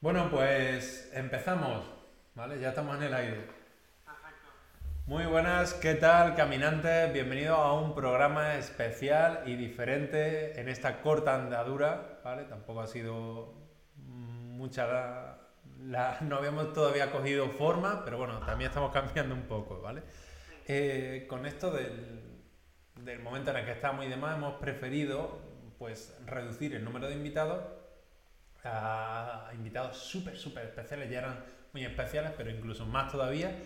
Bueno, pues empezamos, ¿vale? Ya estamos en el aire. Perfecto. Muy buenas, ¿qué tal, caminantes? Bienvenidos a un programa especial y diferente en esta corta andadura, ¿vale? Tampoco ha sido mucha la, la- no habíamos todavía cogido forma, pero bueno, también estamos cambiando un poco, ¿vale? Eh, con esto del, del momento en el que estamos y demás, hemos preferido pues reducir el número de invitados a invitados súper, súper especiales, ya eran muy especiales, pero incluso más todavía,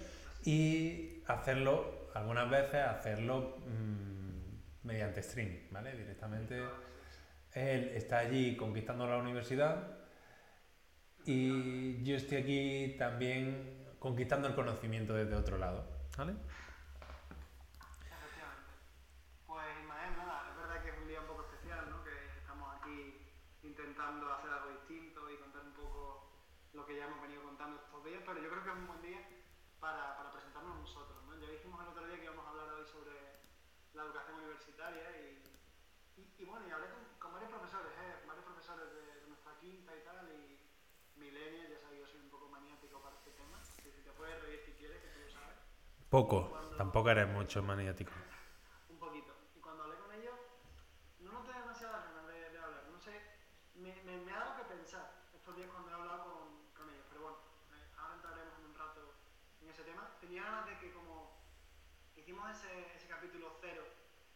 y hacerlo, algunas veces, hacerlo mm, mediante stream, ¿vale? Directamente. Él está allí conquistando la universidad y yo estoy aquí también conquistando el conocimiento desde otro lado, ¿vale? Efectivamente. Pues Ismael, nada, es verdad que es un día un poco especial, ¿no? Que estamos aquí intentando hacer algo distinto y contar un poco lo que ya hemos venido contando estos días, pero yo creo que es un buen día para, para presentarnos nosotros, ¿no? Ya dijimos el otro día que íbamos a hablar hoy sobre la educación universitaria y, y, y bueno, y hablé con, con varios profesores, ¿eh? Varios profesores de, de nuestra quinta y tal, y milenios, ya sabes, yo soy un poco maniático para este tema, y si te puedes reír si quieres, que tú lo sabes. Poco, tampoco eres mucho maniático. un poquito. Y cuando hablé con ellos, no noté demasiadas ganas de, de hablar. No sé, me, me, me ha dado que pensar estos días cuando he hablado con, con ellos. Pero bueno, eh, ahora entraremos en un rato en ese tema. Tenía ganas de que como hicimos ese, ese capítulo cero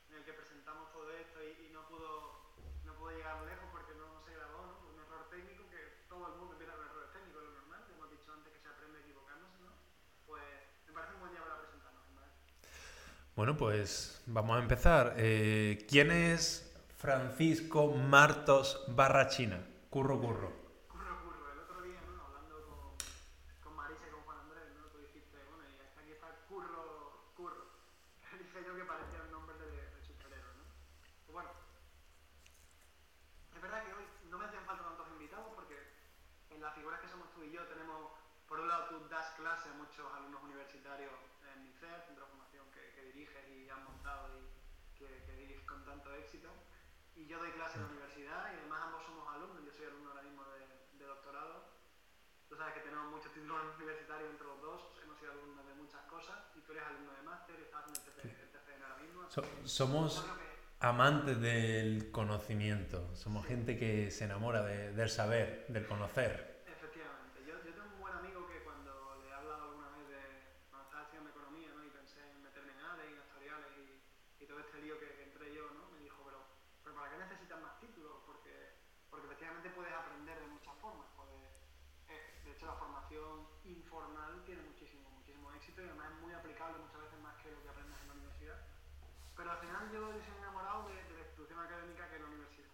en el que presentamos todo esto y, y no pudo no pudo llegar lejos porque no, no se grabó, ¿no? Por un error técnico que todo el mundo empieza con errores técnicos, lo normal, que hemos dicho antes que se aprende equivocándose, ¿no? Pues me parece un buen día para presentarnos, ¿vale? Bueno, pues vamos a empezar. Eh, ¿Quién es Francisco Martos Barrachina? Curro, curro. Curro, curro. El otro día, ¿no? Hablando con, con Marisa y con Juan Andrés, ¿no? Tú dijiste, bueno, y hasta aquí está curro, curro. Dije yo que parecía un nombre de, de superhéroe, ¿no? Pues bueno, es verdad que hoy no me hacían falta tantos invitados porque en las figuras que somos tú y yo tenemos, por un lado, tú das clase a muchos alumnos universitarios en MICER, centro de formación que, que diriges y has montado y que, que diriges con tanto éxito. Y yo doy clase en la universidad y además ambos somos alumnos, yo soy alumno ahora mismo de, de doctorado. Tú sabes que tenemos muchos títulos universitarios entre los dos, hemos sido alumnos de muchas cosas y tú eres alumno de máster y estás en el TC, el TCN ahora mismo. So- somos amantes del conocimiento. Somos gente que se enamora de- del saber, del conocer. Efectivamente. Yo, yo tengo un buen amigo que cuando le he hablado alguna vez de cuando estaba estudiando economía ¿no? y pensé en meterme en ADE, en actuariales y, y todo este lío que, que entré yo, ¿no? me dijo, pero, pero ¿para qué necesitas más títulos? Porque, porque efectivamente puedes aprender de muchas formas. Puedes, eh, de hecho, la formación informal tiene muchísimo, muchísimo éxito y además es muy aplicable muchas veces más que lo que aprendes en la universidad. Pero al final yo, yo soy un enamorado de, de la institución académica que es la universidad.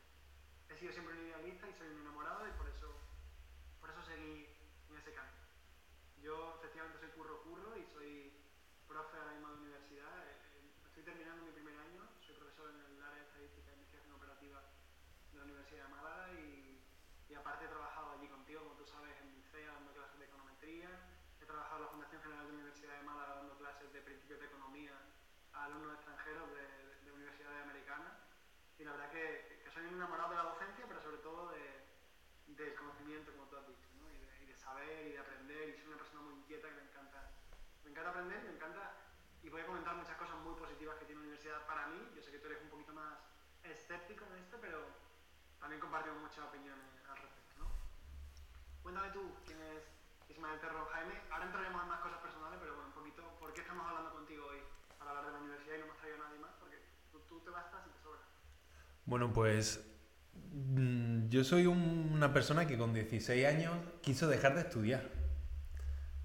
He sido siempre un idealista y soy un enamorado y por eso por eso seguí en ese camino. Yo efectivamente soy curro curro y soy profe ahora mismo de universidad. eh, eh, Estoy terminando mi primer año, soy profesor en el área de estadística e investigación operativa de la Universidad de Málaga y, y aparte he trabajado allí contigo, como tú sabes, en MICEA dando clases de econometría. He trabajado en la Fundación General de la Universidad de Málaga dando clases de principios de economía a alumnos extranjeros de, de- de universidades americanas. Y la verdad que, que soy enamorado de la docencia, pero sobre todo de, del conocimiento, como tú has dicho, ¿no? y, y de saber y de aprender. Y soy una persona muy inquieta que me encanta, me encanta aprender, me encanta. Y voy a comentar muchas cosas muy positivas que tiene la universidad para mí. Yo sé que tú eres un poquito más escéptico en esto, pero también compartimos muchas opiniones al respecto. ¿no? Cuéntame tú quién es Ismael Terro Jaime. Ahora entraremos en más cosas personales, pero bueno, un poquito, ¿por qué estamos hablando contigo hoy para hablar de la universidad y no hemos traído a nadie más? Porque tú, tú te bastas y te sobra. Bueno, pues mm, yo soy un- una persona que con 16 años quiso dejar de estudiar.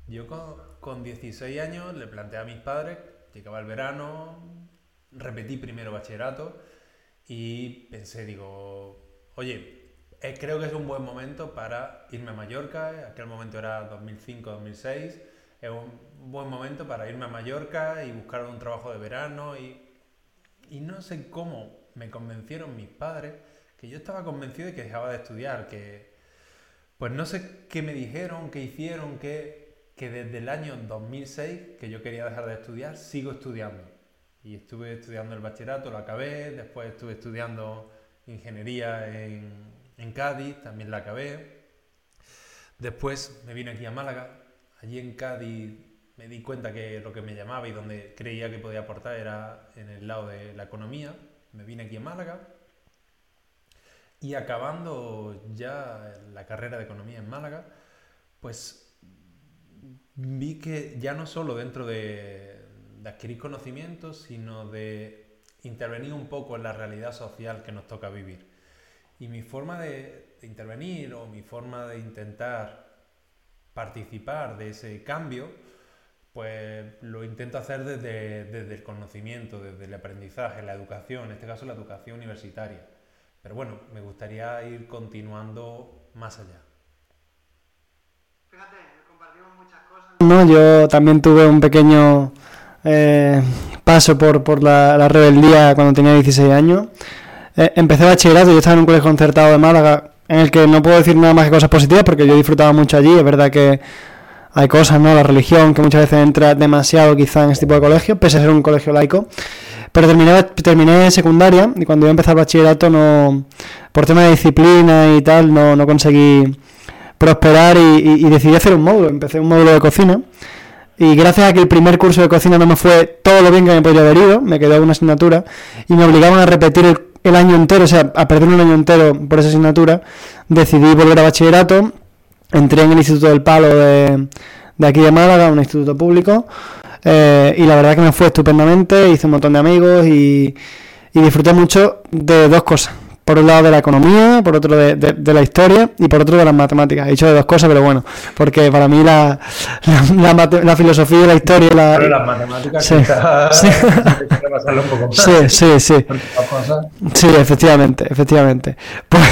Yo con, con 16 años le planteé a mis padres, llegaba el verano, repetí primero bachillerato y pensé, digo, oye, eh, creo que es un buen momento para irme a Mallorca, aquel momento era 2005-2006, es un buen momento para irme a Mallorca y buscar un trabajo de verano. Y y no sé cómo me convencieron mis padres que yo estaba convencido de que dejaba de estudiar, que pues no sé qué me dijeron, qué hicieron, que desde el año 2006 que yo quería dejar de estudiar, sigo estudiando. Y estuve estudiando el bachillerato, lo acabé, después estuve estudiando ingeniería en, en Cádiz, también la acabé. Después me vine aquí a Málaga. Allí en Cádiz me di cuenta que lo que me llamaba y donde creía que podía aportar era en el lado de la economía. Me vine aquí a Málaga. Y acabando ya la carrera de economía en Málaga, pues vi que ya no solo dentro de, de adquirir conocimientos, sino de intervenir un poco en la realidad social que nos toca vivir. Y mi forma de, intervenir o mi forma de intentar participar de ese cambio, pues lo intento hacer desde, desde, el conocimiento, desde el aprendizaje, la educación, en este caso la educación universitaria. Pero bueno, me gustaría ir continuando más allá. Fíjate, compartimos muchas cosas. No, yo también tuve un pequeño eh, paso por, por la, la, rebeldía cuando tenía 16 años. Eh, empecé bachillerato, yo estaba en un colegio concertado de Málaga, en el que no puedo decir nada más que cosas positivas porque yo disfrutaba mucho allí. Es verdad que hay cosas, ¿no? La religión, que muchas veces entra demasiado quizá en este tipo de colegio, pese a ser un colegio laico. Pero terminé, terminé secundaria y cuando iba a empezar bachillerato, no, por tema de disciplina y tal, no, no conseguí prosperar y, decidí hacer un módulo. Empecé un módulo de cocina. Y gracias a que el primer curso de cocina no me fue todo lo bien que me podría haber ido, me quedó una asignatura y me obligaban a repetir el el año entero, o sea, a perder un año entero por esa asignatura, decidí volver a bachillerato, entré en el Instituto del Palo de, de aquí de Málaga, un instituto público, eh, y la verdad que me fue estupendamente, hice un montón de amigos y, y disfruté mucho de dos cosas por un lado de la economía, por otro de, de, la historia y por otro de las matemáticas. He dicho de dos cosas, pero bueno, porque para mí la, la, la, filosofía y la historia... La, pero las matemáticas sí, sí. un poco más. sí, sí, sí. Sí, efectivamente, efectivamente. Pues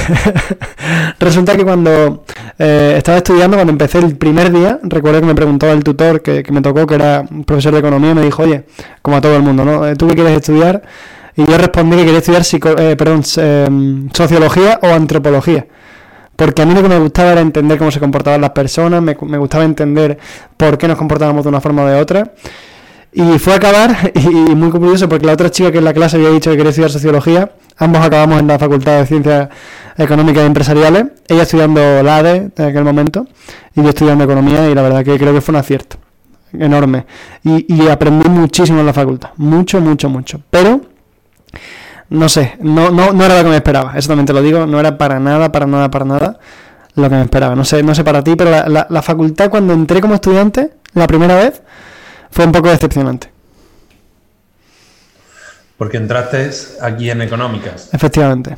resulta que cuando eh, estaba estudiando, cuando empecé el primer día, recuerdo que me preguntó el tutor que, que me tocó, que era un profesor de economía, me dijo, oye, como a todo el mundo, ¿no? ¿Tú qué quieres estudiar? Y yo respondí que quería estudiar eh, perdón, em, sociología o antropología. Porque a mí lo que me gustaba era entender cómo se comportaban las personas, me, gustaba entender por qué nos comportábamos de una forma o de otra. Y fue a acabar, y, muy curioso, porque la otra chica que en la clase había dicho que quería estudiar sociología, ambos acabamos en la Facultad de Ciencias Económicas y Empresariales, ella estudiando la ADE en aquel momento, y yo estudiando Economía, y la verdad que creo que fue un acierto enorme. Y, y aprendí muchísimo en la facultad, mucho, mucho, mucho. Pero no sé, no, no, no era lo que me esperaba, eso también te lo digo, no era para nada, para nada, para nada lo que me esperaba. No sé, no sé para ti, pero la, la, facultad cuando entré como estudiante, la primera vez, fue un poco decepcionante. Porque entraste aquí en económicas. Efectivamente.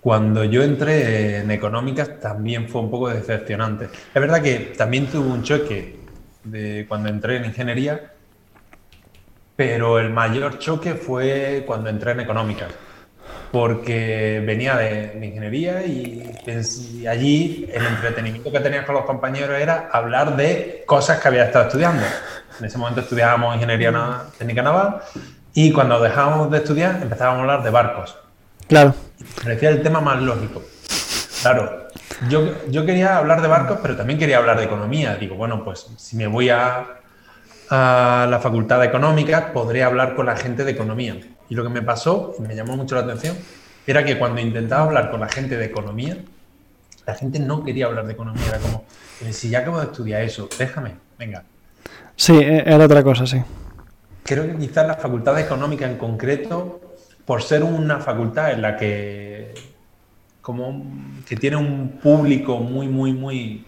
Cuando yo entré en económicas también fue un poco decepcionante. Es verdad que también tuve un choque de cuando entré en ingeniería, pero el mayor choque fue cuando entré en económicas, porque venía de, ingeniería y, allí el entretenimiento que tenías con los compañeros era hablar de cosas que había estado estudiando. En ese momento estudiábamos ingeniería técnica naval y cuando dejábamos de estudiar empezábamos a hablar de barcos. Claro. Parecía el tema más lógico. Claro, yo, yo quería hablar de barcos, pero también quería hablar de economía. Digo, bueno, pues si me voy a a la facultad de económicas, podré hablar con la gente de economía. Y lo que me pasó, y me llamó mucho la atención, era que cuando intentaba hablar con la gente de economía, la gente no quería hablar de economía. Era como, si ya acabo de estudiar eso, déjame, venga. Sí, e-, era otra cosa, sí. Creo que quizás la facultad de económica en concreto, por ser una facultad en la que como que tiene un público muy, muy, muy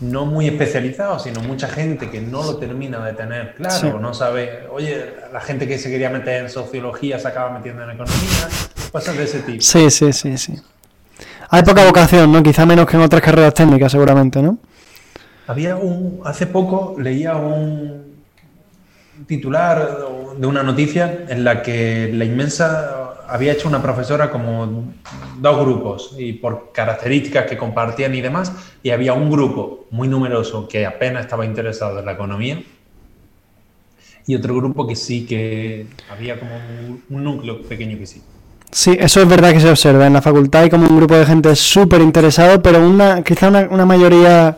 no muy especializado, sino mucha gente que no lo termina de tener claro, no sabe, oye, la gente que se quería meter en sociología se acaba metiendo en economía, cosas de ese tipo. Sí, sí, sí, sí. Hay poca vocación, ¿no? Quizá menos que en otras carreras técnicas, seguramente, ¿no? Había un, hace poco leía un titular de una noticia en la que la inmensa había hecho una profesora como dos grupos y por características que compartían y demás, y había un grupo muy numeroso que apenas estaba interesado en la economía y otro grupo que sí que había como un, núcleo pequeño que sí. Sí, eso es verdad que se observa. En la facultad hay como un grupo de gente súper interesado, pero una, quizá una, mayoría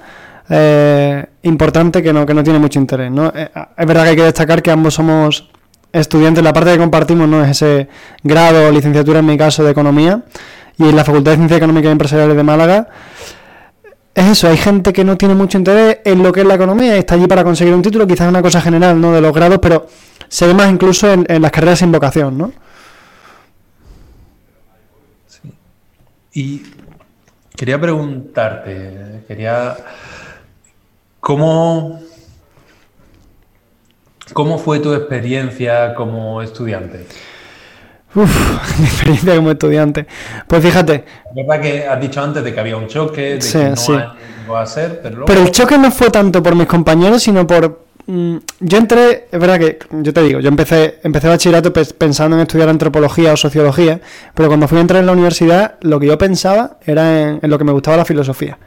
eh, importante que no, que no tiene mucho interés. Eh, es verdad que hay que destacar que ambos somos estudiantes, la parte que compartimos no es ese grado o licenciatura en mi caso de economía y en la Facultad de Ciencias Económicas y Empresariales de Málaga es eso, hay gente que no tiene mucho interés en lo que es la economía está allí para conseguir un título, quizás una cosa general, ¿no? De los grados, pero se ve más incluso en, en las carreras sin vocación, ¿no? Sí. Y quería preguntarte, quería... ¿Cómo, ¿Cómo fue tu experiencia como estudiante? Uf, mi experiencia como estudiante. Pues fíjate. Es verdad que has dicho antes de que había un choque, de Sí, que no sí. a ser, pero luego... Pero el choque no fue tanto por mis compañeros, sino por... mm, Yo entré, es verdad que, yo te digo, yo empecé, empecé bachillerato pensando en estudiar antropología o sociología, pero cuando fui a entrar en la universidad, lo que yo pensaba era en, en lo que me gustaba la filosofía.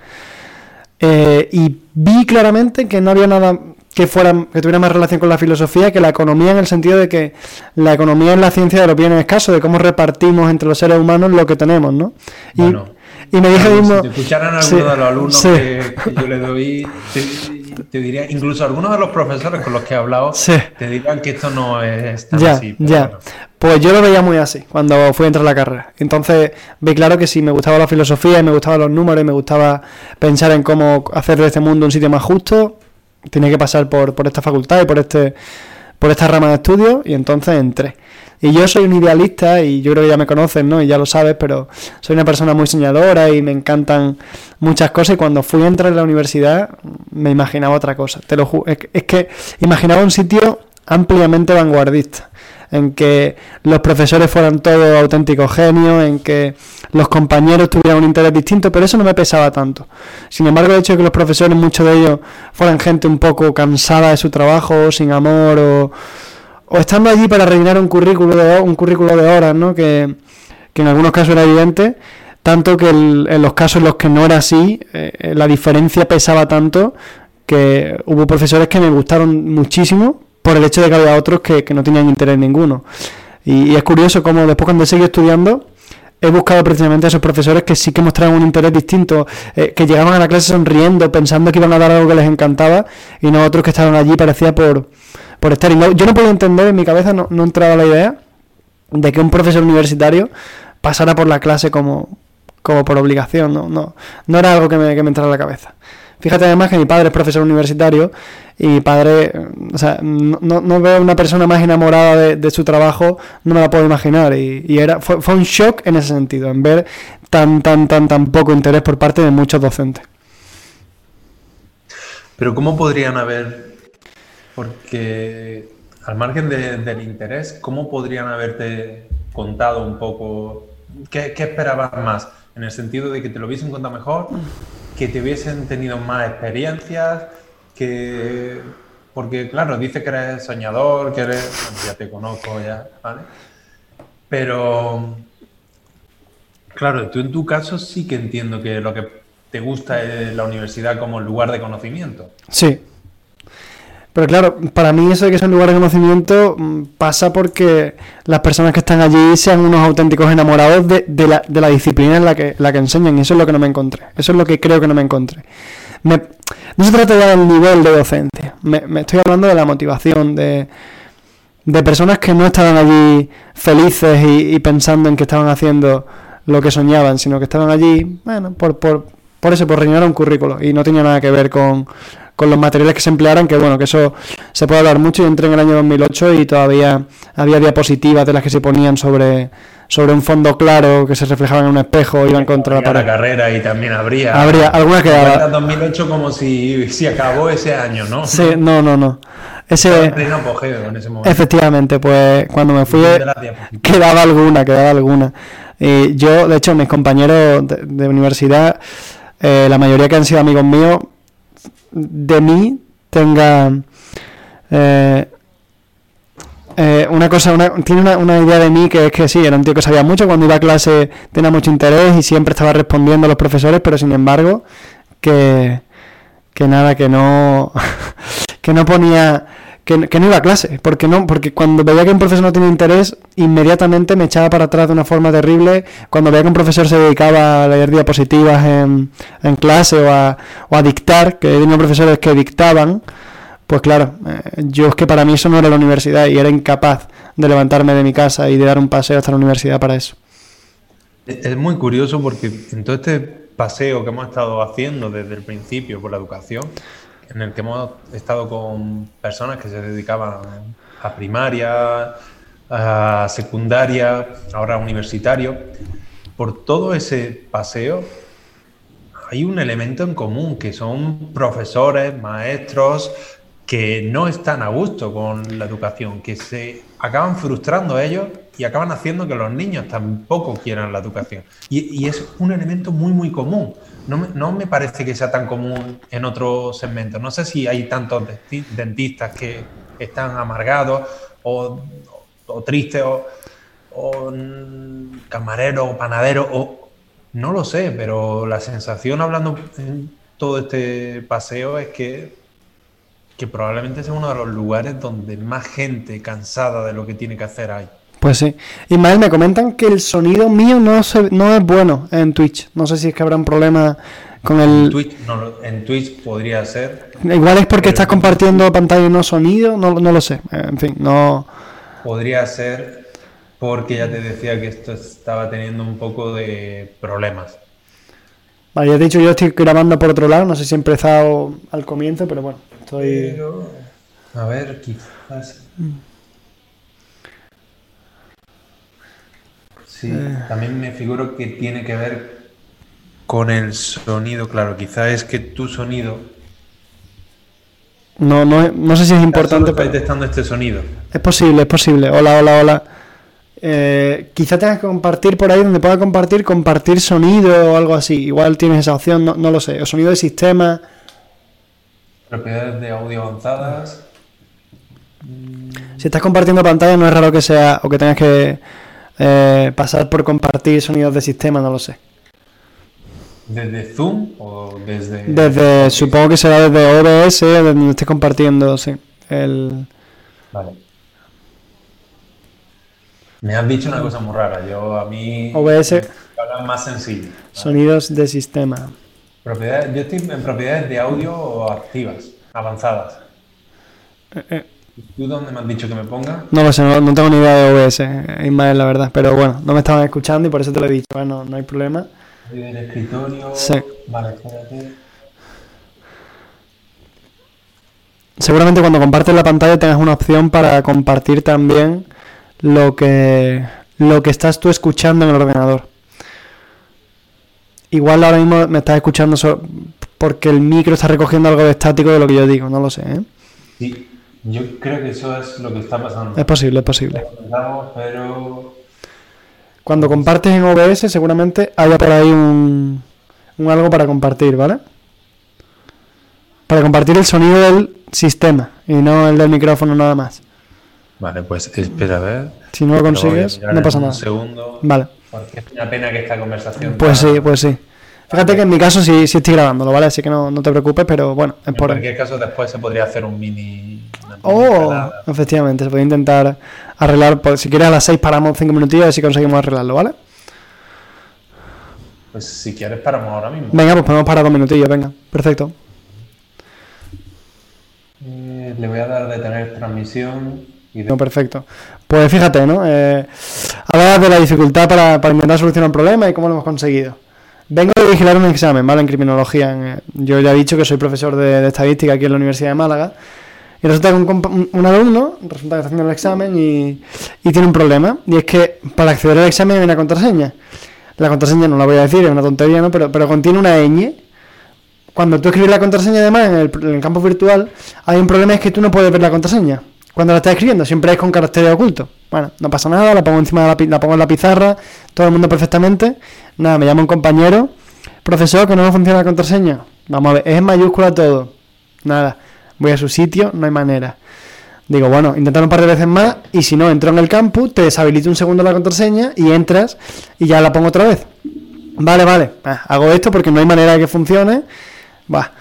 Eh, y vi claramente que no había nada que fuera que tuviera más relación con la filosofía que la economía en el sentido de que la economía es la ciencia de los bienes escasos, de cómo repartimos entre los seres humanos lo que tenemos, ¿no? Y, Bueno, y me dije mismo... Si te escucharan algunos Sí, de los alumnos sí. que, que yo le doy, te, te diría, incluso algunos de los profesores con los que he hablado, Sí. te dirán que esto no es tan Ya, así. pero ya. bueno. Pues yo lo veía muy así cuando fui a entrar a la carrera. Entonces vi claro que si me gustaba la filosofía y me gustaban los números y me gustaba pensar en cómo hacer de este mundo un sitio más justo, tenía que pasar por, por esta facultad y por este por esta rama de estudio y entonces entré. Y yo soy un idealista y yo creo que ya me conocen, ¿no? Y ya lo sabes, pero soy una persona muy soñadora y me encantan muchas cosas y cuando fui a entrar en la universidad me imaginaba otra cosa. Te lo ju- es, que- es que imaginaba un sitio ampliamente vanguardista en que los profesores fueran todos auténticos genios, en que los compañeros tuvieran un interés distinto, pero eso no me pesaba tanto. Sin embargo, el hecho de que los profesores, muchos de ellos, fueran gente un poco cansada de su trabajo, sin amor, o, estando allí para rellenar un currículo de, un currículo de horas, ¿no? que, en algunos casos era evidente, tanto que en los casos en los que no era así, eh, la diferencia pesaba tanto que hubo profesores que me gustaron muchísimo por el hecho de que había otros que, que no tenían interés ninguno. Y, es curioso cómo después cuando seguido estudiando he buscado precisamente a esos profesores que sí que mostraban un interés distinto, eh, que llegaban a la clase sonriendo, pensando que iban a dar algo que les encantaba, y no otros que estaban allí parecía por, por estar. Y no- yo no podía entender, en mi cabeza no, no entraba la idea de que un profesor universitario pasara por la clase como, como por obligación, no, no, no era algo que me, que me entrara a la cabeza. Fíjate además que mi padre es profesor universitario y mi padre, o sea, no, no- veo una persona más enamorada de, su trabajo, no me la puedo imaginar. Y, era, fue, un shock en ese sentido, en ver tan, tan, tan, tan poco interés por parte de muchos docentes. Pero ¿cómo podrían haber, porque al margen de- del interés, ¿cómo podrían haberte contado un poco qué, qué esperabas más? En el sentido de que te lo hubiesen contado mejor, que te hubiesen tenido más experiencias, que... Porque claro, dice que eres soñador, que eres... ya te conozco, ya, ¿vale? Pero... Claro, tú en tu caso sí que entiendo que lo que te gusta es la universidad como lugar de conocimiento. Sí. Pero claro, para mí eso de que sea un lugar de conocimiento mm, pasa porque las personas que están allí sean unos auténticos enamorados de, de la, de la disciplina en la que, la que enseñan. Y eso es lo que no me encontré. Eso es lo que creo que no me encontré. No se trata ya del nivel de docencia. Me, me estoy hablando de la motivación, de, de personas que no estaban allí felices y, y pensando en que estaban haciendo lo que soñaban, sino que estaban allí, bueno, por, por, por eso, por rellenar un currículo. Y no tenía nada que ver con, con los materiales que se emplearan, que bueno, que eso se puede hablar mucho. Yo entré en el año 2008 y todavía había diapositivas de las que se ponían sobre, sobre un fondo claro que se reflejaban en un espejo, iban contra la pared. carrera y también habría. Habría alguna que Cuenta 2008 como si, si acabó ese año, ¿no? Sí, no, no, no. Ese, pleno apogeo en ese momento. efectivamente, pues cuando me fui quedaba alguna, quedaba alguna. Y yo, de hecho, mis compañeros de, de universidad, eh, la mayoría que han sido amigos míos, de mí tenga eh, eh, una cosa, una, tiene una, una idea de mí que es que sí, era un tío que sabía mucho, cuando iba a clase tenía mucho interés y siempre estaba respondiendo a los profesores, pero sin embargo, que, que nada, que no, que no ponía, que, no iba a clase, porque no, porque cuando veía que un profesor no tenía interés, inmediatamente me echaba para atrás de una forma terrible, cuando veía que un profesor se dedicaba a leer diapositivas en, en clase o a, o a dictar, que tenía profesores que dictaban, pues claro, eh, yo es que para mí eso no era la universidad y era incapaz de levantarme de mi casa y de dar un paseo hasta la universidad para eso. Es es muy curioso porque en todo este paseo que hemos estado haciendo desde el principio por la educación, en el que hemos estado con personas que se dedicaban a primaria, a secundaria, ahora universitario, por todo ese paseo hay un elemento en común, que son profesores, maestros, que no están a gusto con la educación, que se acaban frustrando a ellos y acaban haciendo que los niños tampoco quieran la educación. Y, es un elemento muy, muy común. No me, no me, parece que sea tan común en otros segmentos. No sé si hay tantos dentistas que están amargados o, o tristes o, o camareros o panaderos o no lo sé, pero la sensación hablando en todo este paseo es que que probablemente sea uno de los lugares donde más gente cansada de lo que tiene que hacer hay. Pues sí. Ismael, me comentan que el sonido mío no, no es bueno en Twitch. No sé si es que habrá un problema con el... En Twitch, en Twitch podría ser. Igual es porque estás compartiendo pantalla y no sonido, no, no lo sé. En fin, no... Podría ser porque ya te decía que esto estaba teniendo un poco de problemas. Vale, ya he dicho, yo estoy grabando por otro lado, no sé si he empezado al comienzo, pero bueno. Estoy... a ver, quizás... Sí, eh. también me figuro que tiene que ver con el sonido, claro, quizás es que tu sonido... No, no, no sé si es importante. Pero... detectando este sonido. Es posible, es posible. Hola, hola, hola. Eh, quizá tengas que compartir por ahí donde pueda compartir, compartir sonido o algo así. Igual tienes esa opción, no, no lo sé. O sonido de sistema. Propiedades de audio avanzadas. Si estás compartiendo pantalla, no es raro que sea o que tengas que eh, pasar por compartir sonidos de sistema, no lo sé. ¿Desde Zoom o desde.? Desde, supongo que será desde OBS, donde estés compartiendo, sí. El... Vale. Me has dicho una cosa muy rara. Yo a mí. OBS. más sencillo. Sonidos de sistema yo estoy en propiedades de audio activas, avanzadas. Eh, eh. ¿Tú dónde me has dicho que me ponga? No lo sé, no, tengo ni idea de OBS, Ismael, la verdad. Pero bueno, no me estaban escuchando y por eso te lo he dicho. Bueno, no hay problema. En el escritorio. Sí. Vale, espérate. Seguramente cuando compartes la pantalla tengas una opción para compartir también lo que, lo que estás tú escuchando en el ordenador. Igual ahora mismo me estás escuchando porque el micro está recogiendo algo de estático de lo que yo digo, no lo sé. ¿eh? Sí, yo creo que eso es lo que está pasando. Es posible, es posible. pero... Cuando compartes en OBS seguramente haya por ahí un, un algo para compartir, ¿vale? Para compartir el sonido del sistema y no el del micrófono nada más. Vale, pues espera a ver. Si no lo consigues, no pasa nada. Un segundo. Vale. Porque es una pena que esta conversación. Pues sí, pues sí. Fíjate que en mi caso sí, sí estoy grabándolo, ¿vale? Así que no, no te preocupes, pero bueno, es en por. En cualquier caso, después se podría hacer un mini. Oh, efectivamente, se puede intentar arreglar. Pues, si quieres a las 6 paramos 5 minutillos a ver si conseguimos arreglarlo, ¿vale? Pues si quieres paramos ahora mismo. Venga, pues podemos parar dos minutillos, venga, perfecto. Eh, le voy a dar de tener transmisión. Y No, perfecto. Pues fíjate, ¿no? Eh, hablabas de la dificultad para, para, intentar solucionar un problema y cómo lo hemos conseguido. Vengo a vigilar un examen, ¿vale? En criminología. Eh, yo ya he dicho que soy profesor de, estadística aquí en la Universidad de Málaga. Y resulta que un, un, alumno, resulta que está haciendo el examen y, y, tiene un problema. Y es que para acceder al examen hay una contraseña. La contraseña no la voy a decir, es una tontería, ¿no? Pero, pero contiene una ñ. Cuando tú escribes la contraseña, además, en el, en el campo virtual, hay un problema, es que tú no puedes ver la contraseña cuando la estás escribiendo, siempre es con caracteres ocultos. Bueno, no pasa nada, la pongo encima de la, la pongo en la pizarra, todo el mundo perfectamente. Nada, me llama un compañero, profesor, que no me funciona la contraseña. Vamos a ver, es en mayúscula todo. Nada, voy a su sitio, no hay manera. Digo, bueno, intentar un par de veces más y si no, entro en el campus, te deshabilito un segundo la contraseña y entras y ya la pongo otra vez. Vale, vale, ah, hago esto porque no hay manera de que funcione. Va,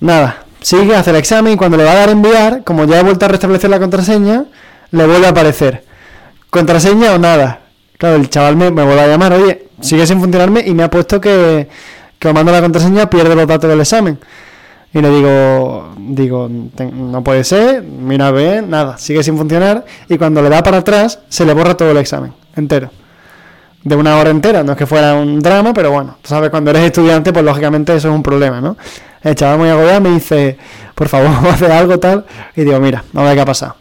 nada, sigue, hace el examen y cuando le va a dar enviar, como ya he vuelto a restablecer la contraseña, le vuelve a aparecer. ¿Contraseña o nada? Claro, el chaval me, me vuelve a llamar, oye, sigue sin funcionarme y me ha puesto que, que mando la contraseña pierde los datos del examen. Y le digo, digo, no puede ser, mira, ve, nada, sigue sin funcionar y cuando le da para atrás se le borra todo el examen entero. de una hora entera. No es que fuera un drama, pero bueno, tú sabes, cuando eres estudiante, pues lógicamente eso es un problema, ¿no? El chaval muy agobiado me dice, por favor, hacer algo tal. Y digo, mira, vamos a ver qué ha pasado.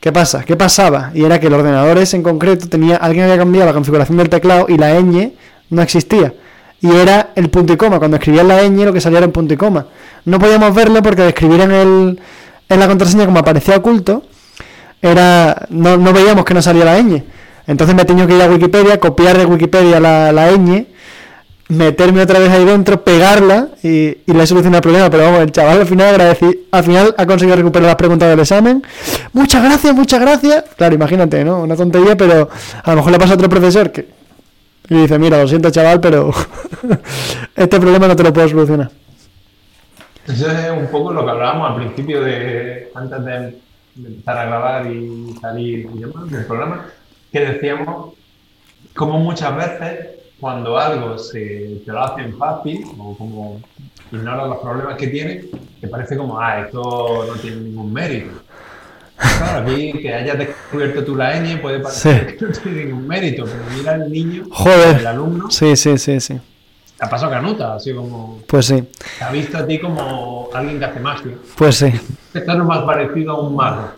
¿Qué pasa? ¿Qué pasaba? Y era que el ordenador ese en concreto tenía, alguien había cambiado la configuración del teclado y la ñ no existía. Y era el punto y coma. Cuando escribías la ñ lo que salía era el punto y coma. No podíamos verlo porque de escribir en, el, en la contraseña como aparecía oculto, era no, no veíamos que no salía la ñ. Entonces me tenía que ir a Wikipedia, copiar de Wikipedia la, la ñ, meterme otra vez ahí dentro, pegarla y, y le solucioné el problema. Pero vamos, el chaval al final agradecí, al final ha conseguido recuperar las preguntas del examen. Muchas gracias, muchas gracias. Claro, imagínate, ¿no? Una tontería, pero a lo mejor le pasa a otro profesor que y dice, mira, lo siento chaval, pero este problema no te lo puedo solucionar. Eso es un poco lo que hablábamos al principio de antes de empezar a grabar y salir del programa, que decíamos como muchas veces cuando algo se te lo hacen fácil o como ignoras los problemas que tiene, te parece como, ah, esto no tiene ningún mérito. Claro, aquí que hayas descubierto tú la ñ puede parecer que no tiene ningún mérito, pero mira el niño, Joder. el alumno, Sí, sí, sí, sí. te ha pasado canuta, así como, Pues sí, te ha visto a ti como alguien que hace magia. pues sí. Esto es lo más parecido a un mago.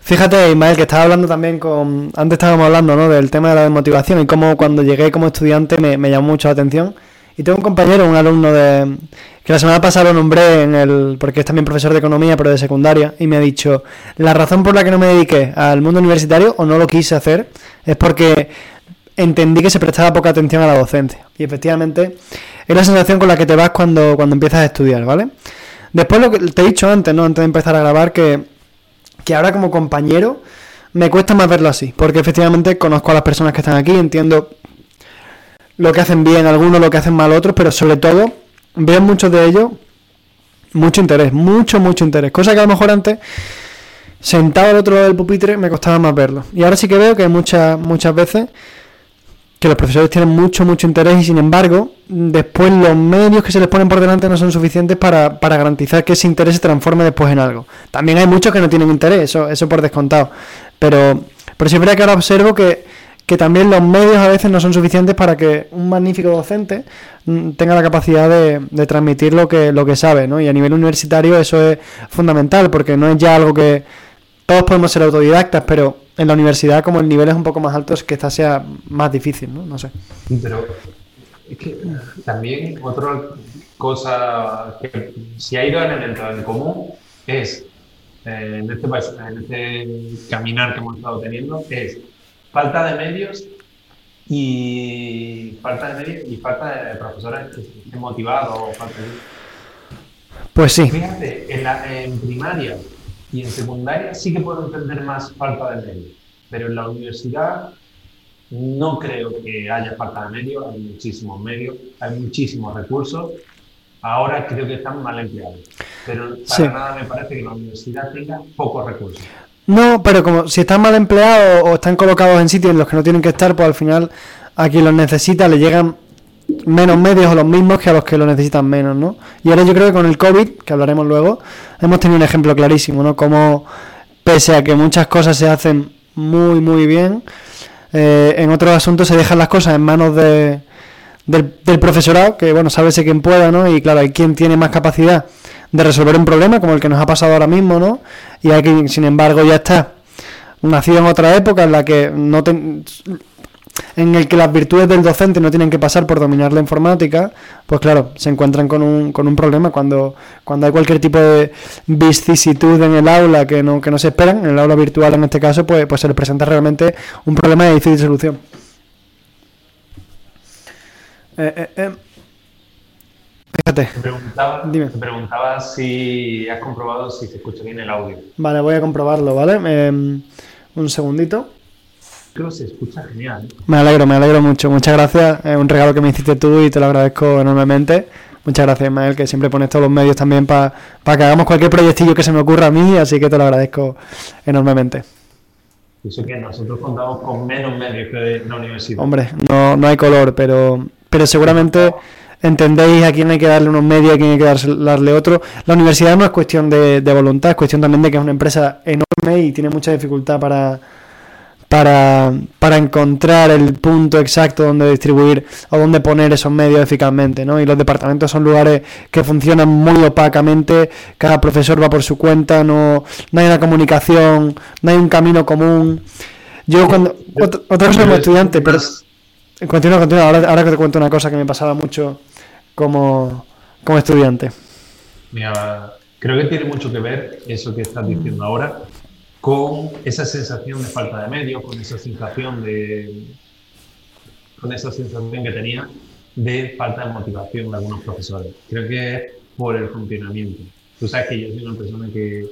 Fíjate, Ismael, que estaba hablando también con... Antes estábamos hablando, ¿no? Del tema de la desmotivación y cómo cuando llegué como estudiante me, me llamó mucho la atención. Y tengo un compañero, un alumno de... que la semana pasada lo nombré en el... porque es también profesor de economía, pero de secundaria, y me ha dicho, la razón por la que no me dediqué al mundo universitario, o no lo quise hacer, es porque entendí que se prestaba poca atención a la docencia. Y efectivamente, es la sensación con la que te vas cuando, cuando empiezas a estudiar, ¿vale? Después lo que te he dicho antes, ¿no? Antes de empezar a grabar, que que ahora como compañero me cuesta más verlo así, porque efectivamente conozco a las personas que están aquí, entiendo lo que hacen bien algunos, lo que hacen mal otros, pero sobre todo veo muchos de ellos mucho interés, mucho, mucho interés, cosa que a lo mejor antes sentado al otro lado del pupitre me costaba más verlo. Y ahora sí que veo que muchas, muchas veces que los profesores tienen mucho, mucho interés y sin embargo, después los medios que se les ponen por delante no son suficientes para, para garantizar que ese interés se transforme después en algo. También hay muchos que no tienen interés, eso, eso por descontado. Pero, pero verdad que ahora observo que, que también los medios a veces no son suficientes para que un magnífico docente mm, tenga la capacidad de, transmitir lo que, lo que sabe, ¿no? Y a nivel universitario eso es fundamental, porque no es ya algo que todos podemos ser autodidactas, pero en la universidad, como el nivel es un poco más alto, es que esta sea más difícil, ¿no? No sé. Pero es que también otra cosa que si hay elementos en común es eh, en, este, en este caminar que hemos estado teniendo es falta de medios y falta de medios y falta de profesores motivados falta de- Pues sí, Fíjate, en, la, en primaria y en secundaria sí que puedo entender más falta de medios, pero en la universidad no creo que haya falta de medios, hay muchísimos medios, hay muchísimos recursos. Ahora creo que están mal empleados, pero para Sí. nada me parece que la universidad tenga pocos recursos. No, pero como si están mal empleados o están colocados en sitios en los que no tienen que estar, pues al final a quien los necesita le llegan menos medios o los mismos que a los que lo necesitan menos, ¿no? Y ahora yo creo que con el COVID, que hablaremos luego, hemos tenido un ejemplo clarísimo, ¿no? Como pese a que muchas cosas se hacen muy, muy bien, eh, en otros asuntos se dejan las cosas en manos de, del, profesorado, que bueno, sábese quien pueda, ¿no? Y claro, hay quien tiene más capacidad de resolver un problema, como el que nos ha pasado ahora mismo, ¿no? Y quien, sin embargo, ya está nacido en otra época en la que no ten- en el que las virtudes del docente no tienen que pasar por dominar la informática, pues claro, se encuentran con un, con un problema cuando, cuando hay cualquier tipo de vicisitud en el aula que no, que no se esperan, en el aula virtual en este caso, pues, pues se les presenta realmente un problema de difícil solución. Eh, eh, eh. Fíjate, Te preguntaba, Dime. te preguntaba si has comprobado si se escucha bien el audio. vale, voy a comprobarlo, ¿vale? Em, un segundito. Creo que se escucha genial. ¿eh? Me alegro, me alegro mucho. Muchas gracias. Es un regalo que me hiciste tú y te lo agradezco enormemente. Muchas gracias, Ismael, que siempre pones todos los medios también para que hagamos cualquier proyectillo que se me ocurra a mí, así que te lo agradezco enormemente. Eso que nosotros contamos con menos medios que la universidad. Hombre, no, no hay color, pero, pero seguramente entendéis a quién hay que darle unos medios, a quién hay que darle otro. La universidad no es cuestión de, de voluntad, es cuestión también de que es una empresa enorme y tiene mucha dificultad para, para, para encontrar el punto exacto donde distribuir o donde poner esos medios eficazmente, ¿no? Y los departamentos son lugares que funcionan muy opacamente, cada profesor va por su cuenta, no, no hay una comunicación, no hay un camino común. Yo cuando... Otra, otra cosa como estudiante, pero... Continúa, continúa, ahora, que te cuento una cosa que me pasaba mucho como, como estudiante. Mira, creo que tiene mucho que ver eso que estás diciendo ahora con esa sensación de falta de medios, con esa sensación de con esa sensación que tenía de falta de motivación de algunos profesores. Creo que es por el funcionamiento. Tú sabes que yo soy una persona que,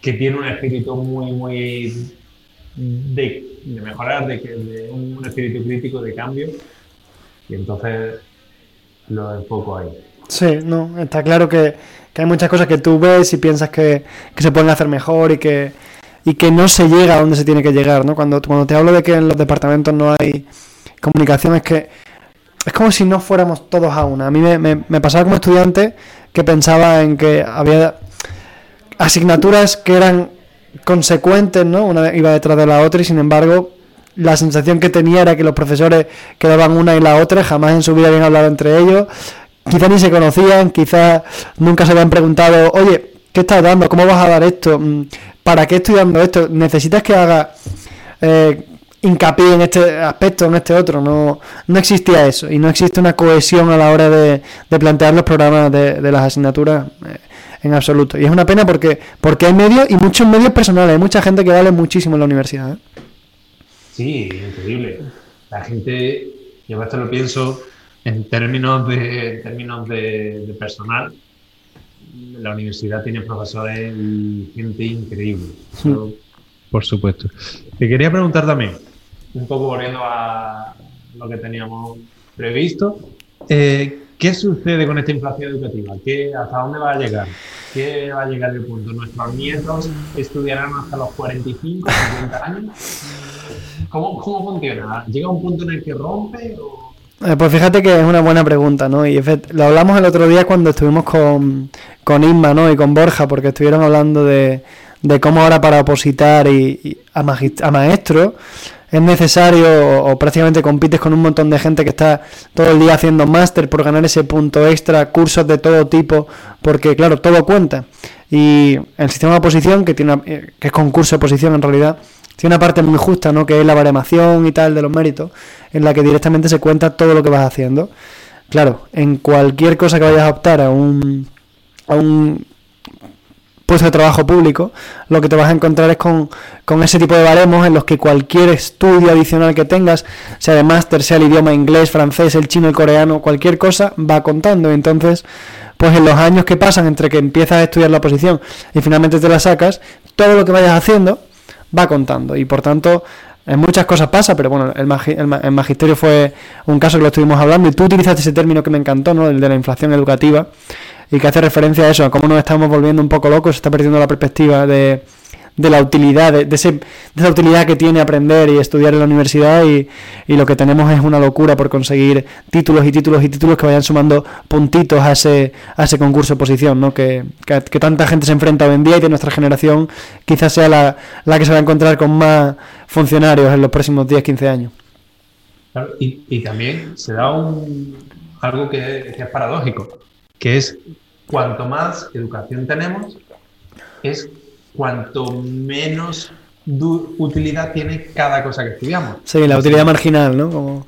que tiene un espíritu muy, muy de, mejorar, de, de un, espíritu crítico de cambio, y entonces lo enfoco ahí. Sí, no, está claro que, que hay muchas cosas que tú ves y piensas que, que se pueden hacer mejor y que, y que no se llega a donde se tiene que llegar, ¿no? Cuando, cuando te hablo de que en los departamentos no hay comunicación, es que es como si no fuéramos todos a una. A mí me, me pasaba como estudiante que pensaba en que había asignaturas que eran consecuentes, ¿no? Una iba detrás de la otra y sin embargo la sensación que tenía era que los profesores que daban una y la otra jamás en su vida habían hablado entre ellos, quizás ni se conocían, quizás nunca se habían preguntado, oye, ¿qué estás dando? ¿Cómo vas a dar esto? Mm, ¿Para qué estoy dando esto? ¿Necesitas que haga eh, hincapié en este aspecto, en este otro? No, no existía eso y no existe una cohesión a la hora de, plantear los programas de, de las asignaturas. Eh, en absoluto. Y es una pena porque, porque hay medios y muchos medios personales. Hay mucha gente que vale muchísimo en la universidad. ¿eh? Sí, increíble. La gente, yo a veces lo pienso en términos de, en términos de, de personal. La universidad tiene profesores y gente increíble. Eso, por supuesto. Te quería preguntar también, un poco volviendo a lo que teníamos previsto. Eh, ¿Qué sucede con esta inflación educativa? ¿Qué, ¿Hasta dónde va a llegar? ¿Qué va a llegar el punto? ¿Nuestros nietos estudiarán hasta los 45, 50 años? ¿Cómo, cómo funciona? ¿Llega un punto en el que rompe o...? Eh, pues fíjate que es una buena pregunta, ¿no? Y lo hablamos el otro día cuando estuvimos con, con Isma, ¿no? Y con Borja, porque estuvieron hablando de, de cómo ahora para opositar y, y a, a maestro es necesario o, prácticamente compites con un montón de gente que está todo el día haciendo máster por ganar ese punto extra, cursos de todo tipo, porque claro, todo cuenta. Y el sistema de oposición, que, tiene eh, que es concurso de oposición en realidad, tiene una parte muy justa, ¿no? Que es la baremación y tal de los méritos, en la que directamente se cuenta todo lo que vas haciendo. Claro, en cualquier cosa que vayas a optar a un, a un puesto de trabajo público, lo que te vas a encontrar es con, con ese tipo de baremos en los que cualquier estudio adicional que tengas, sea de máster, sea el idioma inglés, francés, el chino, el coreano, cualquier cosa, va contando. Entonces, pues en los años que pasan entre que empiezas a estudiar la oposición y finalmente te la sacas, todo lo que vayas haciendo va contando. Y por tanto, en muchas cosas pasa, pero bueno, el, magi- el, ma- el magisterio fue un caso que lo estuvimos hablando y tú utilizaste ese término que me encantó, ¿no? El de la inflación educativa y que hace referencia a eso, a cómo nos estamos volviendo un poco locos, se está perdiendo la perspectiva de, de la utilidad, de, ese, de esa utilidad que tiene aprender y estudiar en la universidad y, lo que tenemos es una locura por conseguir títulos y títulos y títulos que vayan sumando puntitos a ese, a ese concurso de oposición, ¿no? que, que, tanta gente se enfrenta hoy en día y de nuestra generación quizás sea la, la que se va a encontrar con más funcionarios en los próximos 10-15 años. Claro, y, también se da un, algo que es paradójico, que es cuanto más educación tenemos, es cuanto menos utilidad tiene cada cosa que estudiamos. Sí, la utilidad marginal, ¿no? Como...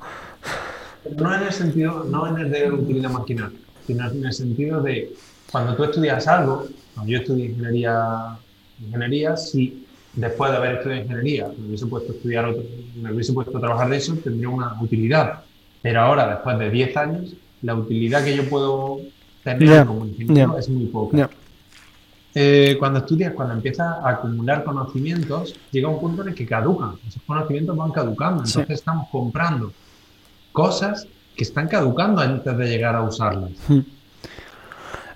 No en el sentido, no en el de utilidad marginal, sino en el sentido de cuando tú estudias algo, cuando yo estudié ingeniería, ingeniería, si después de haber estudiado ingeniería me hubiese puesto a estudiar otro, me hubiese puesto a trabajar de eso, tendría una utilidad. Pero ahora, después de 10 años, la utilidad que yo puedo tener como ya. es muy poca. Eh, cuando estudias, cuando empiezas a acumular conocimientos, llega un punto en el que caducan. Esos conocimientos van caducando. Sí. Entonces estamos comprando cosas que están caducando antes de llegar a usarlas.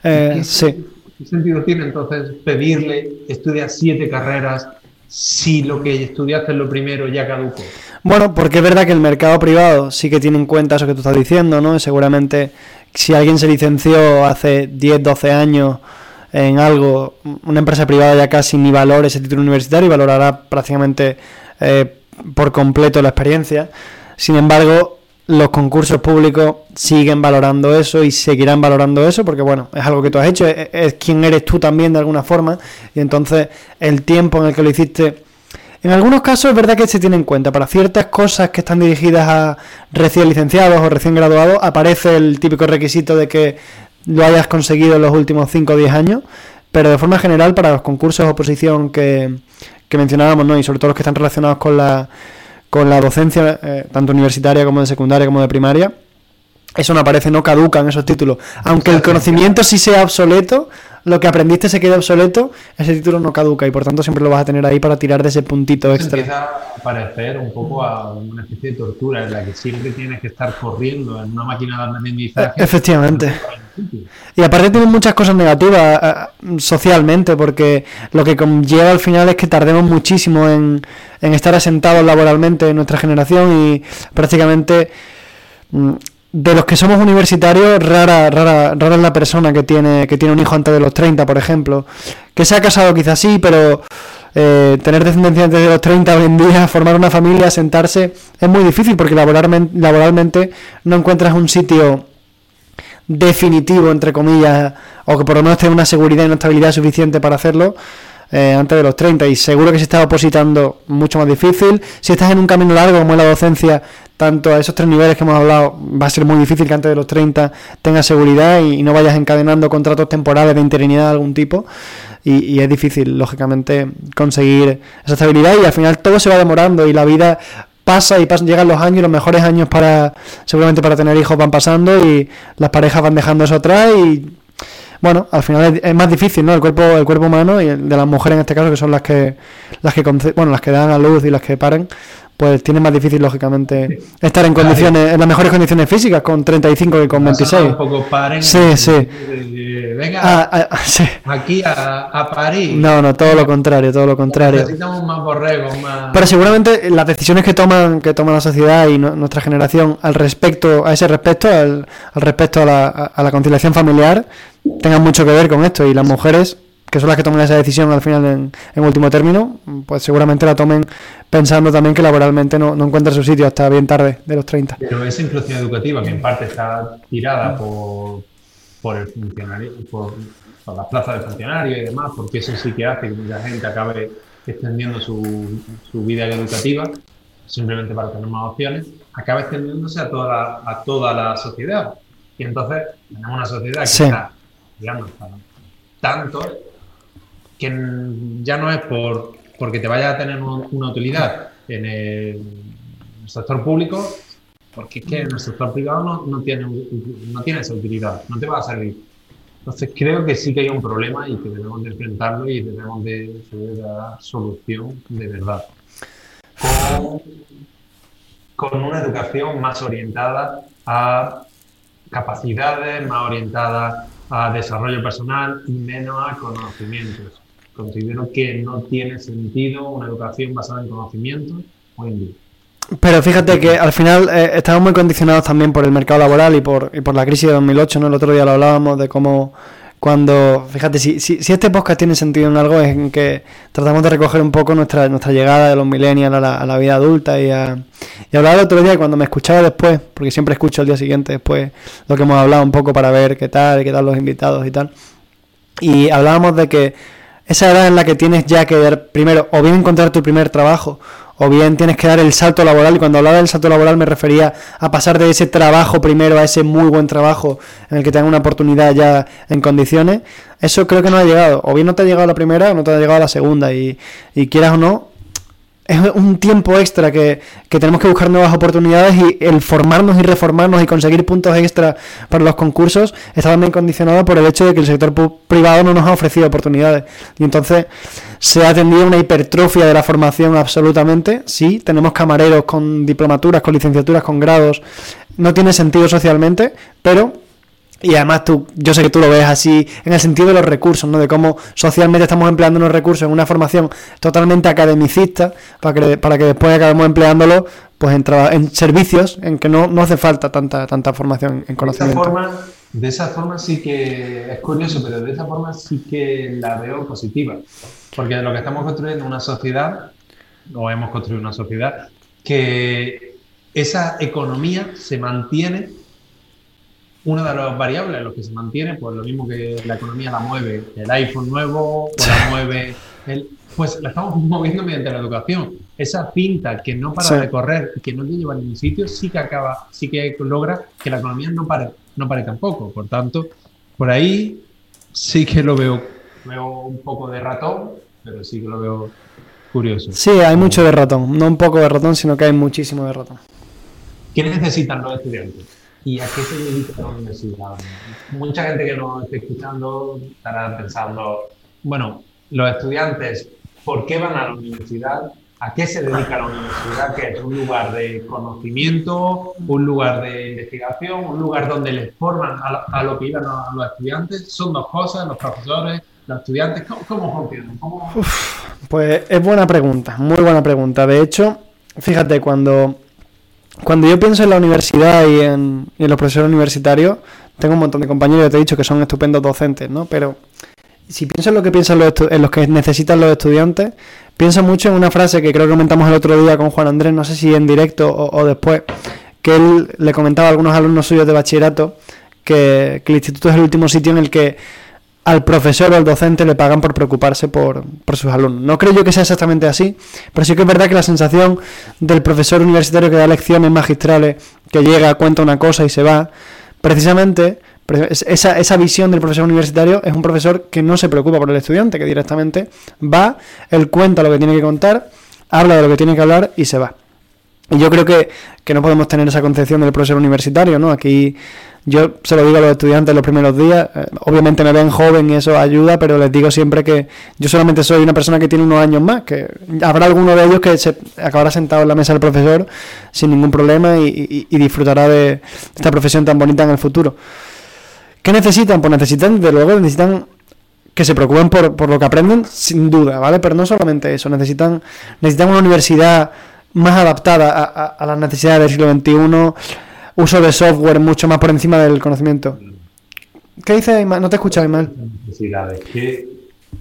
Eh, ¿Qué, sí. qué sentido tiene entonces pedirle estudia siete carreras si lo que estudiaste en lo primero ya caducó? Bueno, porque es verdad que el mercado privado sí que tiene en cuenta eso que tú estás diciendo, ¿no? Seguramente si alguien se licenció hace 10, 12 años en algo, una empresa privada ya casi ni valora ese título universitario y valorará prácticamente eh, por completo la experiencia. Sin embargo, los concursos públicos siguen valorando eso y seguirán valorando eso porque bueno, es algo que tú has hecho, es, es quien eres tú también de alguna forma y entonces el tiempo en el que lo hiciste en algunos casos es verdad que se tiene en cuenta. Para ciertas cosas que están dirigidas a recién licenciados o recién graduados, aparece el típico requisito de que lo hayas conseguido en los últimos 5 o 10 años. Pero de forma general, para los concursos de oposición que, que mencionábamos, ¿no? y sobre todo los que están relacionados con la, con la docencia, eh, tanto universitaria como de secundaria como de primaria, eso no aparece, no caduca en esos títulos. Aunque el conocimiento sí sea obsoleto, lo que aprendiste se quede obsoleto, ese título no caduca y por tanto siempre lo vas a tener ahí para tirar de ese puntito extra. Empieza a parecer un poco a una especie de tortura en la que siempre tienes que estar corriendo en una máquina de aprendizaje. Efectivamente. Y aparte tiene muchas cosas negativas eh, socialmente, porque lo que conlleva al final es que tardemos muchísimo en, en estar asentados laboralmente en nuestra generación y prácticamente mm, de los que somos universitarios, rara, rara, rara es la persona que tiene, que tiene un hijo antes de los 30, por ejemplo. Que se ha casado quizás sí, pero eh, tener descendencia antes de los 30 hoy en día, formar una familia, sentarse, es muy difícil porque laboralmente, laboralmente no encuentras un sitio definitivo, entre comillas, o que por lo menos tenga una seguridad y una estabilidad suficiente para hacerlo. Eh, antes de los 30 y seguro que si estás opositando mucho más difícil. Si estás en un camino largo como es la docencia, tanto a esos tres niveles que hemos hablado, va a ser muy difícil que antes de los 30 tengas seguridad y, no vayas encadenando contratos temporales de interinidad de algún tipo. Y, es difícil, lógicamente, conseguir esa estabilidad y al final todo se va demorando y la vida pasa y llegan los años, los mejores años para seguramente para tener hijos van pasando y las parejas van dejando eso atrás y bueno, al final es, más difícil, ¿no? El cuerpo, el cuerpo humano y el de las mujeres en este caso, que son las que, las que, bueno, las que dan a luz y las que paren, pues tiene más difícil, lógicamente, estar en condiciones, en las mejores condiciones físicas, con 35 que con 26. Un poco paren. Sí, sí. Venga, ah, ah, sí. aquí a, a, París. No, no, todo lo contrario, todo lo contrario. Necesitamos más borregos, más... Pero seguramente las decisiones que toman, que toma la sociedad y nuestra generación al respecto, a ese respecto, al, al respecto a la, a la conciliación familiar, tengan mucho que ver con esto. Y las mujeres, que son las que toman esa decisión al final en, en último término, pues seguramente la tomen pensando también que laboralmente no, no encuentra su sitio hasta bien tarde de los 30. Pero esa inclusión educativa, que en parte está tirada por, por el funcionario, por, por las plazas de funcionarios y demás, porque eso sí que hace que mucha gente acabe extendiendo su, su vida educativa simplemente para tener más opciones, acaba extendiéndose a toda la, a toda la sociedad. Y entonces tenemos una sociedad que Sí. está digamos, tanto que ya no es por porque te vaya a tener un- una utilidad en el sector público, porque es que en el sector privado no, no tiene, no tiene esa utilidad, no te va a servir. Entonces creo que sí que hay un problema y que debemos de enfrentarlo y debemos de, de dar solución de verdad. Con, con una educación más orientada a capacidades, más orientada a desarrollo personal y menos a conocimientos. Considero que no tiene sentido una educación basada en conocimientos hoy en día. Pero fíjate que al final eh, estamos muy condicionados también por el mercado laboral y por, y por la crisis de 2008, ¿no? El otro día lo hablábamos de cómo cuando, fíjate, si, si, si este podcast tiene sentido en algo es en que tratamos de recoger un poco nuestra, nuestra llegada de los millennials a la, a la vida adulta y a... Y hablaba el otro día cuando me escuchaba después, porque siempre escucho el día siguiente después lo que hemos hablado un poco para ver qué tal, qué tal los invitados y tal. Y hablábamos de que esa edad en la que tienes ya que dar, primero, o bien encontrar tu primer trabajo, o bien tienes que dar el salto laboral. Y cuando hablaba del salto laboral me refería a pasar de ese trabajo primero a ese muy buen trabajo en el que tengas una oportunidad ya en condiciones. Eso creo que no ha llegado. O bien no te ha llegado la primera o no te ha llegado la segunda. Y, y quieras o no, es un tiempo extra que, que, tenemos que buscar nuevas oportunidades y el formarnos y reformarnos y conseguir puntos extra para los concursos está también condicionado por el hecho de que el sector privado no nos ha ofrecido oportunidades. Y entonces se ha atendido una hipertrofia de la formación absolutamente. Sí, tenemos camareros con diplomaturas, con licenciaturas, con grados. No tiene sentido socialmente, pero y además tú, yo sé que tú lo ves así en el sentido de los recursos, ¿no? De cómo socialmente estamos empleando unos recursos en una formación totalmente academicista para que, para que después acabemos empleándolo pues en, en servicios en que no, no hace falta tanta, tanta formación en conocimiento. De esa, forma, de esa forma sí que es curioso, pero de esa forma sí que la veo positiva. Porque lo que estamos construyendo es una sociedad o hemos construido una sociedad que esa economía se mantiene, una de las variables en los que se mantiene, pues lo mismo que la economía la mueve el iPhone nuevo, o la mueve el, pues la estamos moviendo mediante la educación. Esa cinta que no para de correr y que no te lleva a ningún sitio, sí que acaba, sí que logra que la economía no pare, no pare tampoco. Por tanto, por ahí sí que lo veo, veo un poco de ratón, pero sí que lo veo curioso. Sí, hay mucho de ratón, no un poco de ratón, sino que hay muchísimo de ratón. ¿Qué necesitan los estudiantes? ¿Y a qué se dedica la universidad? Mucha gente que nos esté escuchando estará pensando, bueno, los estudiantes, ¿por qué van a la universidad? ¿A qué se dedica la universidad? Que es un lugar de conocimiento, un lugar de investigación, un lugar donde les forman a lo, que iban a, los estudiantes. Son dos cosas, los profesores, los estudiantes. ¿Cómo, funcionan? pues es buena pregunta, muy buena pregunta. De hecho, fíjate, cuando, cuando yo pienso en la universidad y en, y en los profesores universitarios, tengo un montón de compañeros, te he dicho que son estupendos docentes, ¿no? Pero si pienso en lo que piensan los, en los que necesitan los estudiantes, pienso mucho en una frase que creo que comentamos el otro día con Juan Andrés, no sé si en directo o, después, que él le comentaba a algunos alumnos suyos de bachillerato que, el instituto es el último sitio en el que al profesor o al docente le pagan por preocuparse por, por, sus alumnos. No creo yo que sea exactamente así, pero sí que es verdad que la sensación del profesor universitario que da lecciones magistrales, que llega, cuenta una cosa y se va, precisamente esa, esa visión del profesor universitario es un profesor que no se preocupa por el estudiante, que directamente va, él cuenta lo que tiene que contar, habla de lo que tiene que hablar y se va. Y yo creo que, no podemos tener esa concepción del profesor universitario, ¿no? Aquí yo se lo digo a los estudiantes los primeros días, eh, obviamente me ven joven y eso ayuda, pero les digo siempre que yo solamente soy una persona que tiene unos años más, que habrá alguno de ellos que se acabará sentado en la mesa del profesor sin ningún problema y disfrutará de esta profesión tan bonita en el futuro. ¿Qué necesitan? Pues necesitan, de luego, necesitan que se preocupen por, lo que aprenden, sin duda, ¿vale? Pero no solamente eso, necesitan, necesitan una universidad más adaptada a, las necesidades del siglo XXI, uso de software mucho más por encima del conocimiento. ¿Qué dice Aymal? No te escucho, Aymal. Necesidades. ¿Qué,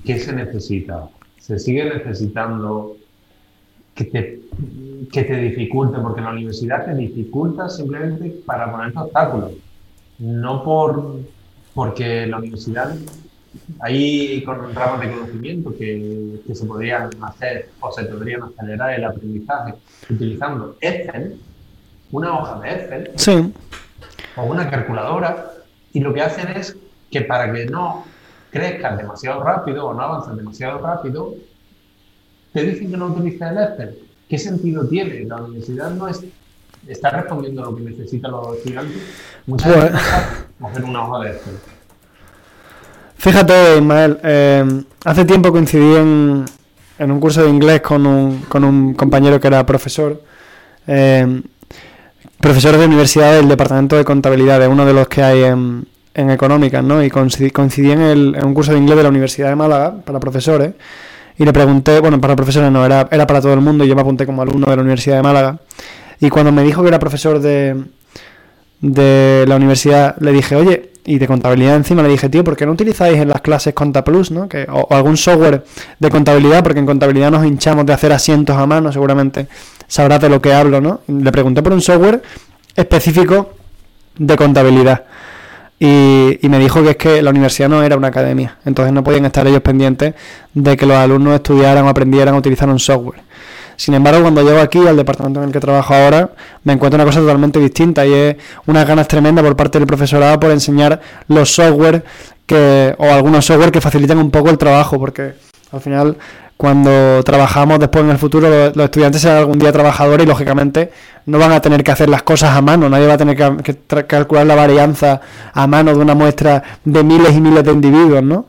¿Qué se necesita? Se sigue necesitando que te, que te dificulte, porque la universidad te dificulta simplemente para ponerte obstáculos no por porque la universidad hay con ramas de conocimiento que, se podrían hacer o se podrían acelerar el aprendizaje utilizando Excel, una hoja de Excel o una calculadora y lo que hacen es que para que no crezcas demasiado rápido o no avances demasiado rápido, te dicen que no utilices el Excel. ¿Qué sentido tiene? La universidad no es está respondiendo a lo que necesitan los estudiantes. Muchas veces hacer una hoja de Excel. Fíjate, Ismael, eh, hace tiempo coincidí en, en, un curso de inglés con un, con un compañero que era profesor, eh, profesor de universidad del departamento de contabilidad, de uno de los que hay en, en económicas, ¿no? Y coincidí, en, el, en un curso de inglés de la Universidad de Málaga para profesores. Y le pregunté, bueno, para profesores no, era, era para todo el mundo y yo me apunté como alumno de la Universidad de Málaga. Y cuando me dijo que era profesor de, de la universidad, le dije, oye, y de contabilidad encima, le dije, tío, ¿por qué no utilizáis en las clases ContaPlus, ¿no? Que, o, algún software de contabilidad? Porque en contabilidad nos hinchamos de hacer asientos a mano, seguramente sabrás de lo que hablo, ¿no? Le pregunté por un software específico de contabilidad. Y, y, me dijo que es que la universidad no era una academia, entonces no podían estar ellos pendientes de que los alumnos estudiaran o aprendieran a utilizar un software. Sin embargo, cuando llego aquí al departamento en el que trabajo ahora, me encuentro una cosa totalmente distinta y es unas ganas tremendas por parte del profesorado por enseñar los software que, o algunos software que facilitan un poco el trabajo, porque al final cuando trabajamos después en el futuro, los, estudiantes serán algún día trabajadores y lógicamente no van a tener que hacer las cosas a mano, nadie va a tener que, calcular la varianza a mano de una muestra de miles y miles de individuos, ¿no?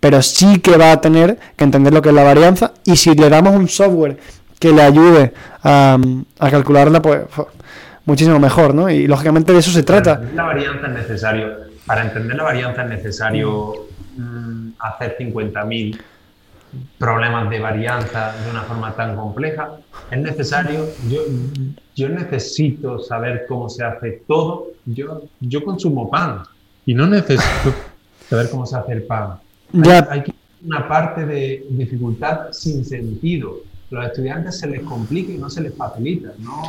Pero sí que va a tener que entender lo que es la varianza y si le damos un software que le ayude a, a calcularla, pues muchísimo mejor, ¿no? Y lógicamente de eso se trata. La varianza es necesario, para entender la varianza es necesario mm, hacer 50.000 problemas de varianza de una forma tan compleja. Es necesario, yo, yo necesito saber cómo se hace todo. Yo, yo consumo pan y no necesito saber cómo se hace el pan. Ya. hay una parte de dificultad sin sentido los estudiantes se les complica y no se les facilita, ¿no?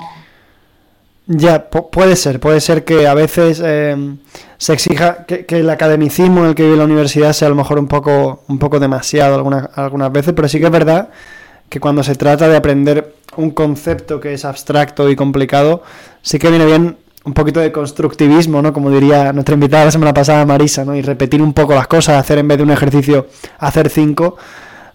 Ya, puede ser, puede ser que a veces eh, se exija que, el academicismo en el que vive la universidad sea a lo mejor un poco, un poco demasiado algunas, algunas veces, pero sí que es verdad que cuando se trata de aprender un concepto que es abstracto y complicado, sí que viene bien un poquito de constructivismo, ¿no? Como diría nuestra invitada la semana pasada, Marisa, ¿no? Y repetir un poco las cosas, hacer en vez de un ejercicio, hacer cinco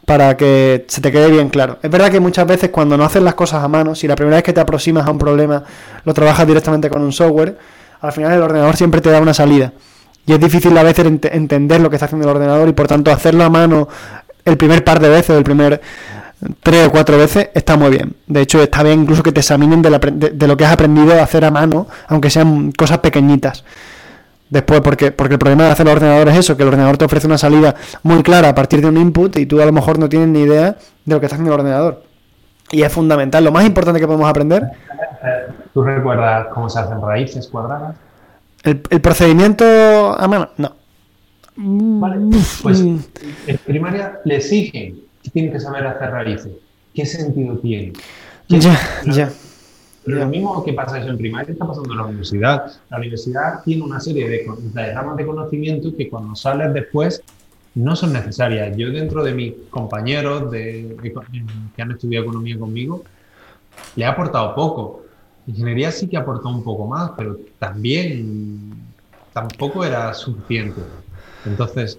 para que se te quede bien claro. Es verdad que muchas veces cuando no haces las cosas a mano, si la primera vez que te aproximas a un problema lo trabajas directamente con un software, al final el ordenador siempre te da una salida. Y es difícil a veces entender lo que está haciendo el ordenador y por tanto hacerlo a mano el primer par de veces el primer tres o cuatro veces está muy bien. De hecho, está bien incluso que te examinen de, de lo que has aprendido a hacer a mano, aunque sean cosas pequeñitas después, porque, porque el problema de hacer el ordenador es eso, que el ordenador te ofrece una salida muy clara a partir de un input y tú a lo mejor no tienes ni idea de lo que está haciendo el ordenador. Y es fundamental, lo más importante que podemos aprender. ¿Tú recuerdas cómo se hacen raíces cuadradas? El, procedimiento a mano, no. Vale, pues mm. en primaria le exigen que tienen que saber hacer raíces. ¿Qué sentido tiene? Ya, ya. Pero lo mismo que pasa eso en primaria está pasando en la universidad. La universidad tiene una serie de, de ramas de conocimiento que cuando sales después no son necesarias. Yo dentro de mis compañeros de, que han estudiado economía conmigo, le he aportado poco. Ingeniería sí que aportó un poco más, pero también tampoco era suficiente. Entonces...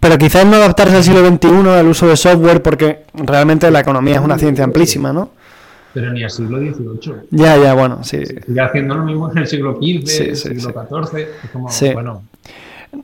Pero quizás no adaptarse al siglo XXI al uso de software porque realmente la economía es una ciencia amplísima, ¿no? Pero ni al siglo XVIII. Ya, ya, bueno, sí. Sigue haciendo lo mismo en el siglo XV, sí, siglo XIV. Es como, bueno.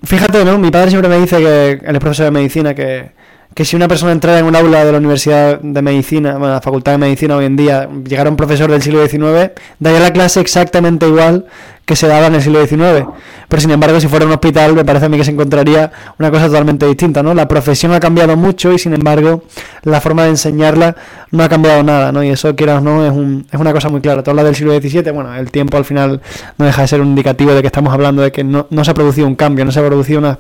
Fíjate, ¿no? Mi padre siempre me dice que él es profesor de medicina que que si una persona entrara en un aula de la Universidad de Medicina, bueno, la Facultad de Medicina hoy en día, llegara un profesor del siglo XIX, daría la clase exactamente igual que se daba en el siglo XIX. Pero sin embargo, si fuera un hospital, me parece a mí que se encontraría una cosa totalmente distinta, ¿no? La profesión ha cambiado mucho y sin embargo, la forma de enseñarla no ha cambiado nada, ¿no? Y eso, quieras o no, es, un, es una cosa muy clara. Tú hablas del siglo XVII, bueno, el tiempo al final no deja de ser un indicativo de que estamos hablando de que no, no se ha producido un cambio, no se ha producido una,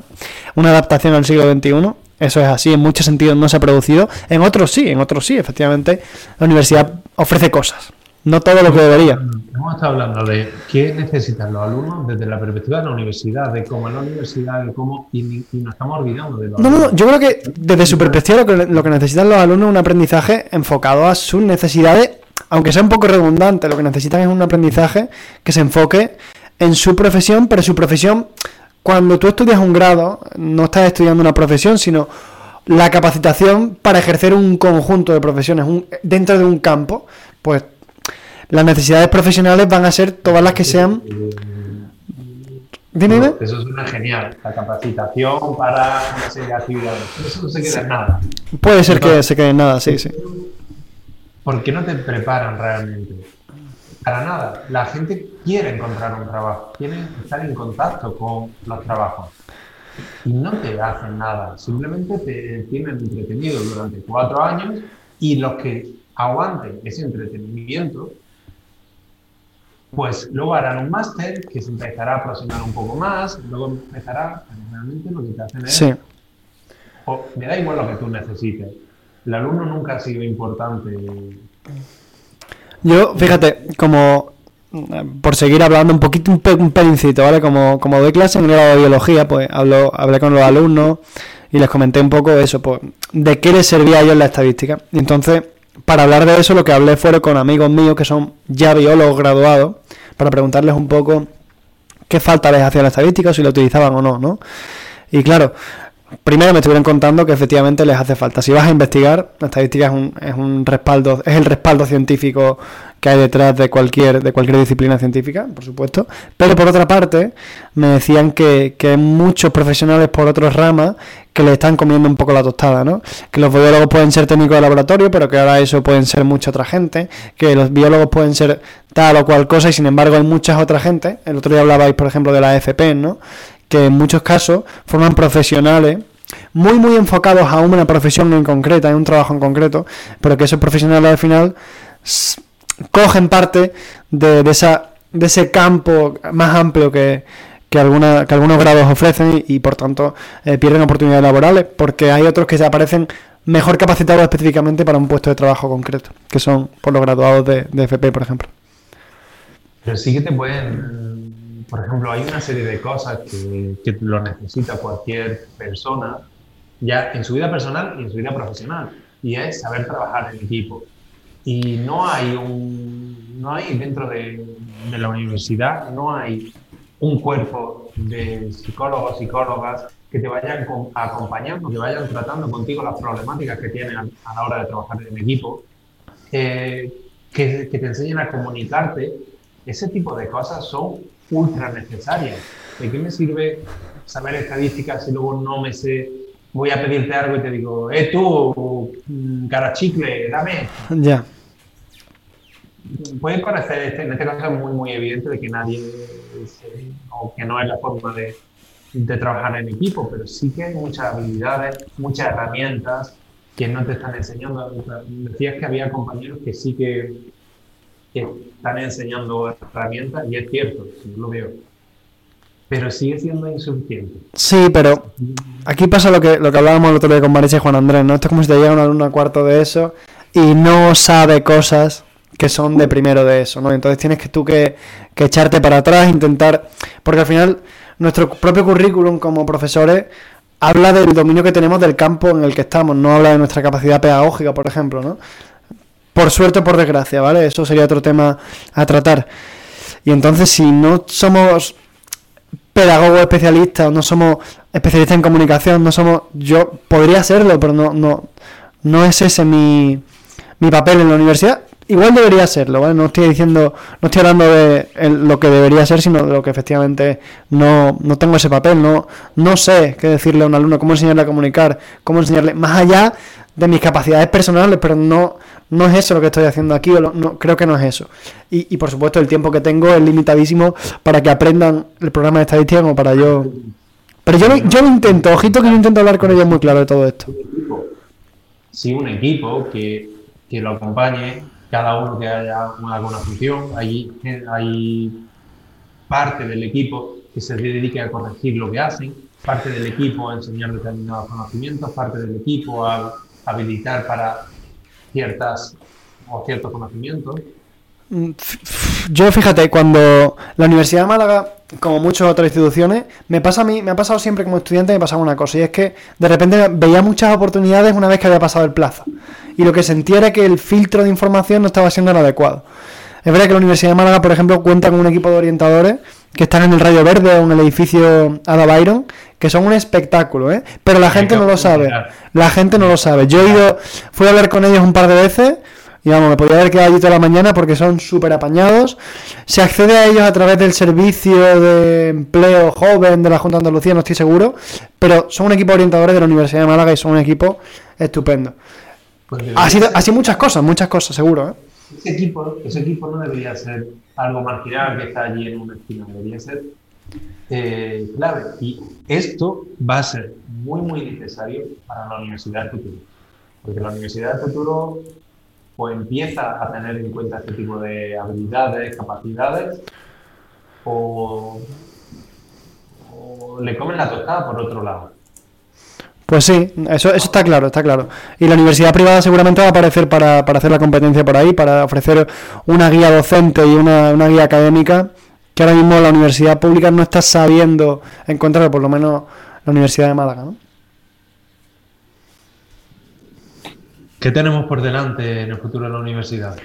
una adaptación al siglo XXI eso es así, en muchos sentidos no se ha producido, en otros sí, en otros sí, efectivamente, la universidad ofrece cosas, no todo lo que debería. Hemos estado hablando de qué necesitan los alumnos desde la perspectiva de la universidad, de cómo es la universidad, de cómo, y, nos estamos olvidando de los No, no, yo creo que desde su perspectiva lo que, lo que necesitan los alumnos es un aprendizaje enfocado a sus necesidades, aunque sea un poco redundante, lo que necesitan es un aprendizaje que se enfoque en su profesión, pero su profesión cuando tú estudias un grado, no estás estudiando una profesión, sino la capacitación para ejercer un conjunto de profesiones dentro de un campo, pues las necesidades profesionales van a ser todas las que sean. Dime, Eso suena genial. La capacitación para una serie de actividades. Eso no se queda en nada. Puede ser que se quede en nada, sí, sí. ¿Por qué no te preparan realmente? Para nada. La gente quiere encontrar un trabajo, quiere estar en contacto con los trabajos. Y no te hacen nada, simplemente te tienen entretenido durante cuatro años y los que aguanten ese entretenimiento, pues luego harán un máster que se empezará a aproximar un poco más, luego empezará, realmente lo que te hacen es... Sí. O, me da igual lo que tú necesites. El alumno nunca ha sido importante yo, fíjate, como por seguir hablando un poquito, un, un pelincito, ¿vale? Como, como doy clase en el grado de biología, pues hablo, hablé con los alumnos y les comenté un poco eso, pues, de qué les servía a ellos la estadística. Y entonces, para hablar de eso, lo que hablé fue con amigos míos que son ya biólogos graduados, para preguntarles un poco qué falta les hacía la estadística, si la utilizaban o no, ¿no? Y claro, primero me estuvieron contando que efectivamente les hace falta. Si vas a investigar, la estadística es un, es un respaldo, es el respaldo científico que hay detrás de cualquier, de cualquier disciplina científica, por supuesto. Pero por otra parte, me decían que, que muchos profesionales por otras ramas que le están comiendo un poco la tostada, ¿no? Que los biólogos pueden ser técnicos de laboratorio, pero que ahora eso pueden ser mucha otra gente, que los biólogos pueden ser tal o cual cosa y sin embargo hay muchas otras gente. El otro día hablabais, por ejemplo, de la FP, ¿no? que en muchos casos forman profesionales muy muy enfocados a una profesión en concreta, en un trabajo en concreto, pero que esos profesionales al final cogen parte de, esa, de ese campo más amplio que, que, alguna, que algunos grados ofrecen y, por tanto eh, pierden oportunidades laborales, porque hay otros que se aparecen mejor capacitados específicamente para un puesto de trabajo concreto, que son por los graduados de, de FP, por ejemplo. Pero sí que te pueden, por ejemplo, hay una serie de cosas que, que lo necesita cualquier persona, ya en su vida personal y en su vida profesional, y es saber trabajar en equipo. Y no hay un, no hay dentro de, de la universidad, no hay un cuerpo de psicólogos, psicólogas que te vayan acompañando, que vayan tratando contigo las problemáticas que tienen a, la hora de trabajar en equipo, eh, que, que, te enseñen a comunicarte. Ese tipo de cosas son ultra necesarias. ¿De qué me sirve saber estadísticas si luego no me sé? Voy a pedirte algo y te digo, eh, tú, mm, cara chicle, dame. Ya puede parecer, este, en este caso, muy, muy evidente de que nadie, o que no es la forma de, de, trabajar en equipo, pero sí que hay muchas habilidades, muchas herramientas que no te están enseñando. Decías que había compañeros que sí que, que están enseñando herramientas, y es cierto, yo lo veo. Pero sigue siendo insuficiente. Sí, pero aquí pasa lo que, lo que hablábamos el otro día con Marisa y Juan Andrés, ¿no? Esto es como si te llega un alumno a cuarto de eso y no sabe cosas que son de primero de eso, ¿no? Entonces tienes que tú que, que, echarte para atrás, intentar, porque al final nuestro propio currículum como profesores habla del dominio que tenemos del campo en el que estamos, no habla de nuestra capacidad pedagógica, por ejemplo, ¿no? Por suerte o por desgracia, ¿vale? Eso sería otro tema a tratar. Y entonces si no somos pedagogos especialistas, no somos especialistas en comunicación, no somos, yo podría serlo, pero no, no, no es ese mi, mi papel en la universidad Igual debería serlo, ¿vale? No estoy diciendo, no estoy hablando de lo que debería ser, sino de lo que efectivamente no, no tengo ese papel, no, no sé qué decirle a un alumno, cómo enseñarle a comunicar, cómo enseñarle, más allá de mis capacidades personales, pero no, no es eso lo que estoy haciendo aquí, no, creo que no es eso. Y, y por supuesto el tiempo que tengo es limitadísimo para que aprendan el programa de estadística como para yo... Pero yo, yo lo intento, ojito que yo intento hablar con ellos muy claro de todo esto. Sí, un equipo que, que lo acompañe cada uno que haya alguna función, hay, hay parte del equipo que se dedique a corregir lo que hacen, parte del equipo a enseñar determinados conocimientos, parte del equipo a habilitar para ciertas o ciertos conocimientos. Mm, yo fíjate, cuando la Universidad de Málaga, como muchas otras instituciones, me pasa a mí, me ha pasado siempre como estudiante, me pasaba una cosa, y es que de repente veía muchas oportunidades una vez que había pasado el plazo y lo que sentía era que el filtro de información no estaba siendo el adecuado. Es verdad que la Universidad de Málaga, por ejemplo, cuenta con un equipo de orientadores que están en el Rayo Verde o en el edificio Ada Byron, que son un espectáculo, ¿eh? Pero la gente no lo sabe. La gente no lo sabe. Yo he ido, fui a hablar con ellos un par de veces y vamos, me podía haber quedado allí toda la mañana porque son súper apañados. Se accede a ellos a través del servicio de empleo joven de la Junta de Andalucía, no estoy seguro, pero son un equipo de orientadores de la Universidad de Málaga y son un equipo estupendo. Pues así, muchas cosas, muchas cosas, seguro. ¿eh? Ese, equipo, ese equipo no debería ser algo marginal que está allí en una esquina, debería ser eh, clave. Y esto va a ser muy, muy necesario para la universidad del futuro. Porque la universidad del futuro pues, empieza a tener en cuenta este tipo de habilidades, capacidades, o, o le comen la tostada por otro lado. Pues sí, eso, eso está claro, está claro. Y la universidad privada seguramente va a aparecer para, hacer la competencia por ahí, para ofrecer una guía docente y una, guía académica que ahora mismo la universidad pública no está sabiendo encontrar, por lo menos la Universidad de Málaga. ¿no? ¿Qué tenemos por delante en el futuro de la universidad?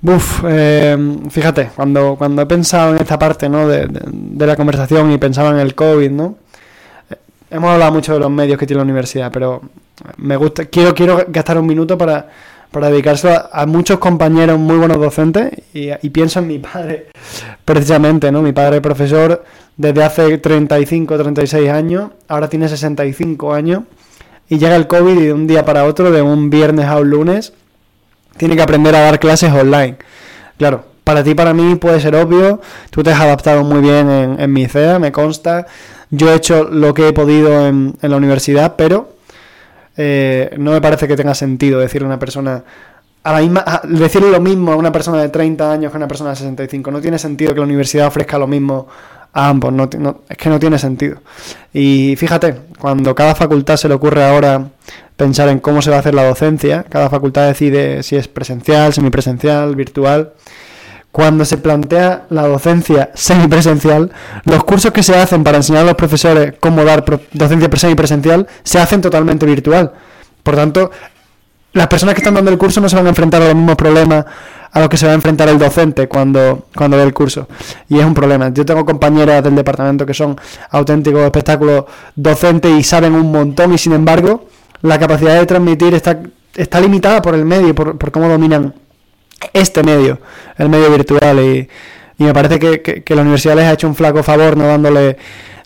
Buf, eh, fíjate, cuando, cuando he pensado en esta parte ¿no? de, de la conversación y pensaba en el COVID, ¿no? hemos hablado mucho de los medios que tiene la universidad, pero me gusta, quiero, quiero gastar un minuto para, para dedicárselo a, muchos compañeros muy buenos docentes y, pienso en mi padre, precisamente, ¿no? Mi padre profesor desde hace 35, 36 años, ahora tiene 65 años y llega el COVID y de un día para otro, de un viernes a un lunes, tiene que aprender a dar clases online. Claro, para ti, para mí puede ser obvio, tú te has adaptado muy bien en, mi CEA, me consta, yo he hecho lo que he podido en, la universidad, pero eh, no me parece que tenga sentido decirle a una persona a la misma, decirle lo mismo a una persona de 30 años que a una persona de 65. No tiene sentido que la universidad ofrezca lo mismo a ambos. No, no- es que no tiene sentido. Y fíjate, cuando cada facultad se le ocurre ahora pensar en cómo se va a hacer la docencia, cada facultad decide si es presencial, semipresencial, virtual. Cuando se plantea la docencia semipresencial, los cursos que se hacen para enseñar a los profesores cómo dar docencia semipresencial se hacen totalmente virtual. Por tanto, las personas que están dando el curso no se van a enfrentar a los mismos problemas a los que se va a enfrentar el docente cuando, cuando dé el curso. Y es un problema. Yo tengo compañeras del departamento que son auténticos espectáculos docentes y saben un montón y sin embargo la capacidad de transmitir está, está limitada por el medio, por, por cómo dominan este medio, el medio virtual. Y, y me parece que, que- que la universidad les ha hecho un flaco favor no dándole,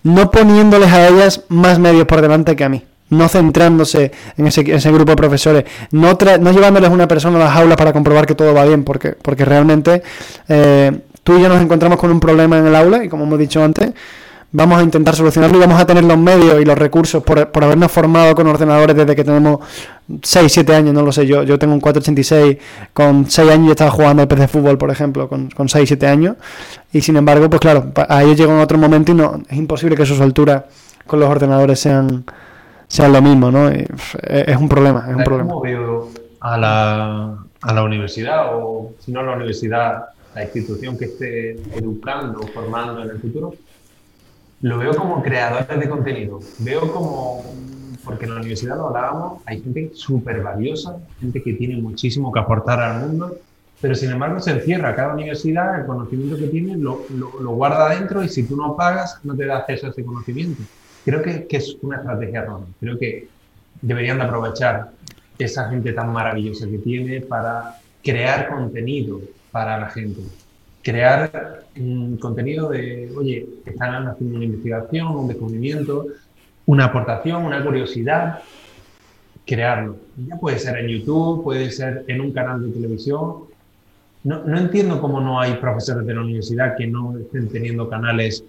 no poniéndoles a ellas más medios por delante que a mí. No centrándose en ese, ese grupo de profesores, no, no llevándoles una persona a las aulas para comprobar que todo va bien, porque, porque realmente eh, tú y yo nos encontramos con un problema en el aula y como hemos dicho antes, vamos a intentar solucionarlo y vamos a tener los medios y los recursos por, por habernos formado con ordenadores desde que tenemos 6, 7 años, no lo sé, yo, yo tengo un 486, con 6 años yo estaba jugando al PC Fútbol, por ejemplo, con, con 6, 7 años, y sin embargo, pues claro, a ellos llegó en otro momento y no, es imposible que sus alturas con los ordenadores sean, sean lo mismo, ¿no? Y, pf, es, es un problema, es un ¿Sabes problema. cómo veo a la, a la universidad o, si no la universidad, la institución que esté educando o formando en el futuro? Lo veo como creadores de contenido. Veo como, porque en la universidad lo hablábamos, hay gente súper valiosa, gente que tiene muchísimo que aportar al mundo, pero sin embargo se encierra. Cada universidad, el conocimiento que tiene, lo, lo, lo guarda dentro y si tú no pagas, no te da acceso a ese conocimiento. Creo que, que es una estrategia errónea. Creo que deberían de aprovechar esa gente tan maravillosa que tiene para crear contenido para la gente. Crear un contenido de, oye, están haciendo una investigación, un descubrimiento, una aportación, una curiosidad, crearlo. Ya puede ser en YouTube, puede ser en un canal de televisión. No, no entiendo cómo no hay profesores de la universidad que no estén teniendo canales,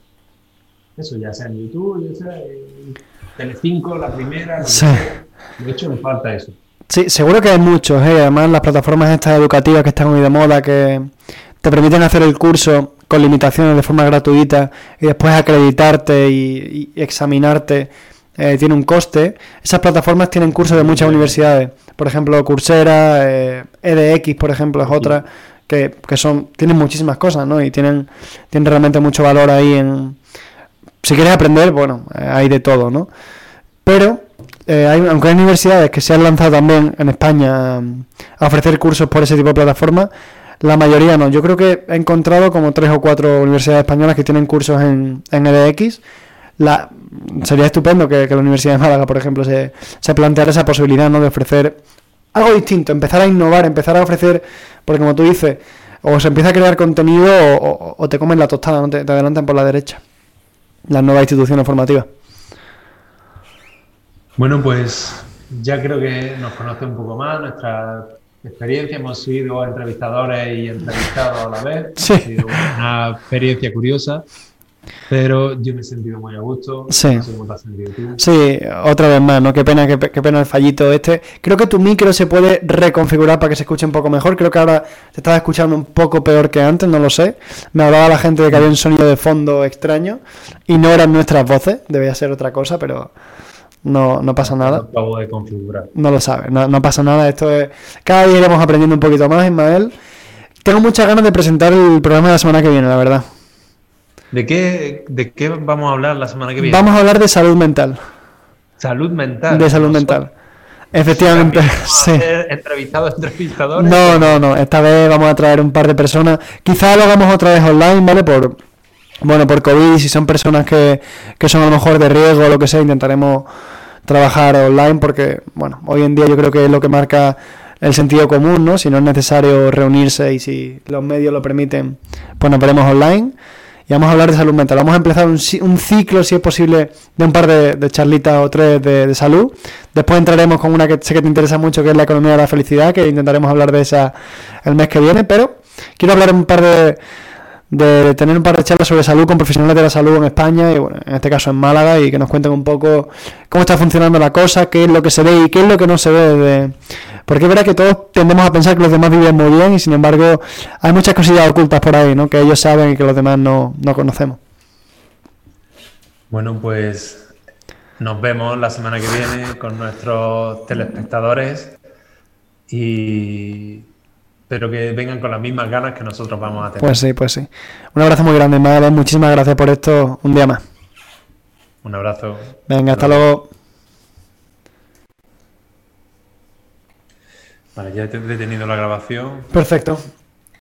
eso ya sea en YouTube, ya sea en Telecinco, la primera, Sí. De hecho, me falta eso. Sí, seguro que hay muchos, ¿eh? además las plataformas estas educativas que están muy de moda, que te permiten hacer el curso con limitaciones de forma gratuita y después acreditarte y, y examinarte, eh, tiene un coste. Esas plataformas tienen cursos de muchas universidades, por ejemplo Coursera, eh, EDX, por ejemplo, es otra, que, que son, tienen muchísimas cosas, ¿no? Y tienen, tienen realmente mucho valor ahí en... Si quieres aprender, bueno, eh, hay de todo, ¿no? Pero, eh, hay, aunque hay universidades que se han lanzado también en España mm, a ofrecer cursos por ese tipo de plataformas, la mayoría no. Yo creo que he encontrado como tres o cuatro universidades españolas que tienen cursos en, en EDX. La, sería estupendo que, la Universidad de Málaga, por ejemplo, se, se planteara esa posibilidad ¿no? de ofrecer algo distinto, empezar a innovar, empezar a ofrecer, porque como tú dices, o se empieza a crear contenido o, te comen la tostada, no te adelantan por la derecha. Las nuevas instituciones formativas. Bueno, pues ya creo que nos conoce un poco más nuestra experiencia. Hemos sido entrevistadores y entrevistados a la vez. Sí. Ha sido una experiencia curiosa, pero yo me he sentido muy a gusto. Sí. No sé cómo te has sentido tú. Sí, otra vez más, ¿no? Qué pena, qué, pe- qué pena el fallito este. Creo que tu micro se puede reconfigurar para que se escuche un poco mejor. Creo que ahora te estaba escuchando un poco peor que antes, no lo sé. Me hablaba la gente de que había un sonido de fondo extraño y no eran nuestras voces, debía ser otra cosa, pero no, no pasa nada. Acabo de configurar. No lo sabes, no, no pasa nada. Esto es. Cada día iremos aprendiendo un poquito más, Ismael. Tengo muchas ganas de presentar el programa de la semana que viene, la verdad. ¿De qué, ¿De qué vamos a hablar la semana que viene? Vamos a hablar de salud mental. Salud mental. De salud mental. Efectivamente, sí. ser entrevistados, entrevistadores. No, no, no. Esta vez vamos a traer un par de personas. Quizá lo hagamos otra vez online, ¿vale? Por bueno, por COVID, si son personas que, que son a lo mejor de riesgo o lo que sea, intentaremos trabajar online porque, bueno, hoy en día yo creo que es lo que marca el sentido común, ¿no? Si no es necesario reunirse y si los medios lo permiten, pues nos veremos online. Y vamos a hablar de salud mental. Vamos a empezar un, un ciclo, si es posible, de un par de, de charlitas o tres de, de salud. Después entraremos con una que sé que te interesa mucho, que es la economía de la felicidad, que intentaremos hablar de esa el mes que viene. Pero quiero hablar un par de, de tener un par de charlas sobre salud con profesionales de la salud en España y bueno, en este caso en Málaga y que nos cuenten un poco cómo está funcionando la cosa, qué es lo que se ve y qué es lo que no se ve de... Porque es verdad que todos tendemos a pensar que los demás viven muy bien y sin embargo hay muchas cosillas ocultas por ahí, ¿no? Que ellos saben y que los demás no, no conocemos. Bueno, pues nos vemos la semana que viene con nuestros telespectadores y espero que vengan con las mismas ganas que nosotros vamos a tener. Pues sí, pues sí. Un abrazo muy grande, Magdalena. Muchísimas gracias por esto un día más. Un abrazo. Venga, hasta luego. Vale, ya he detenido la grabación. Perfecto.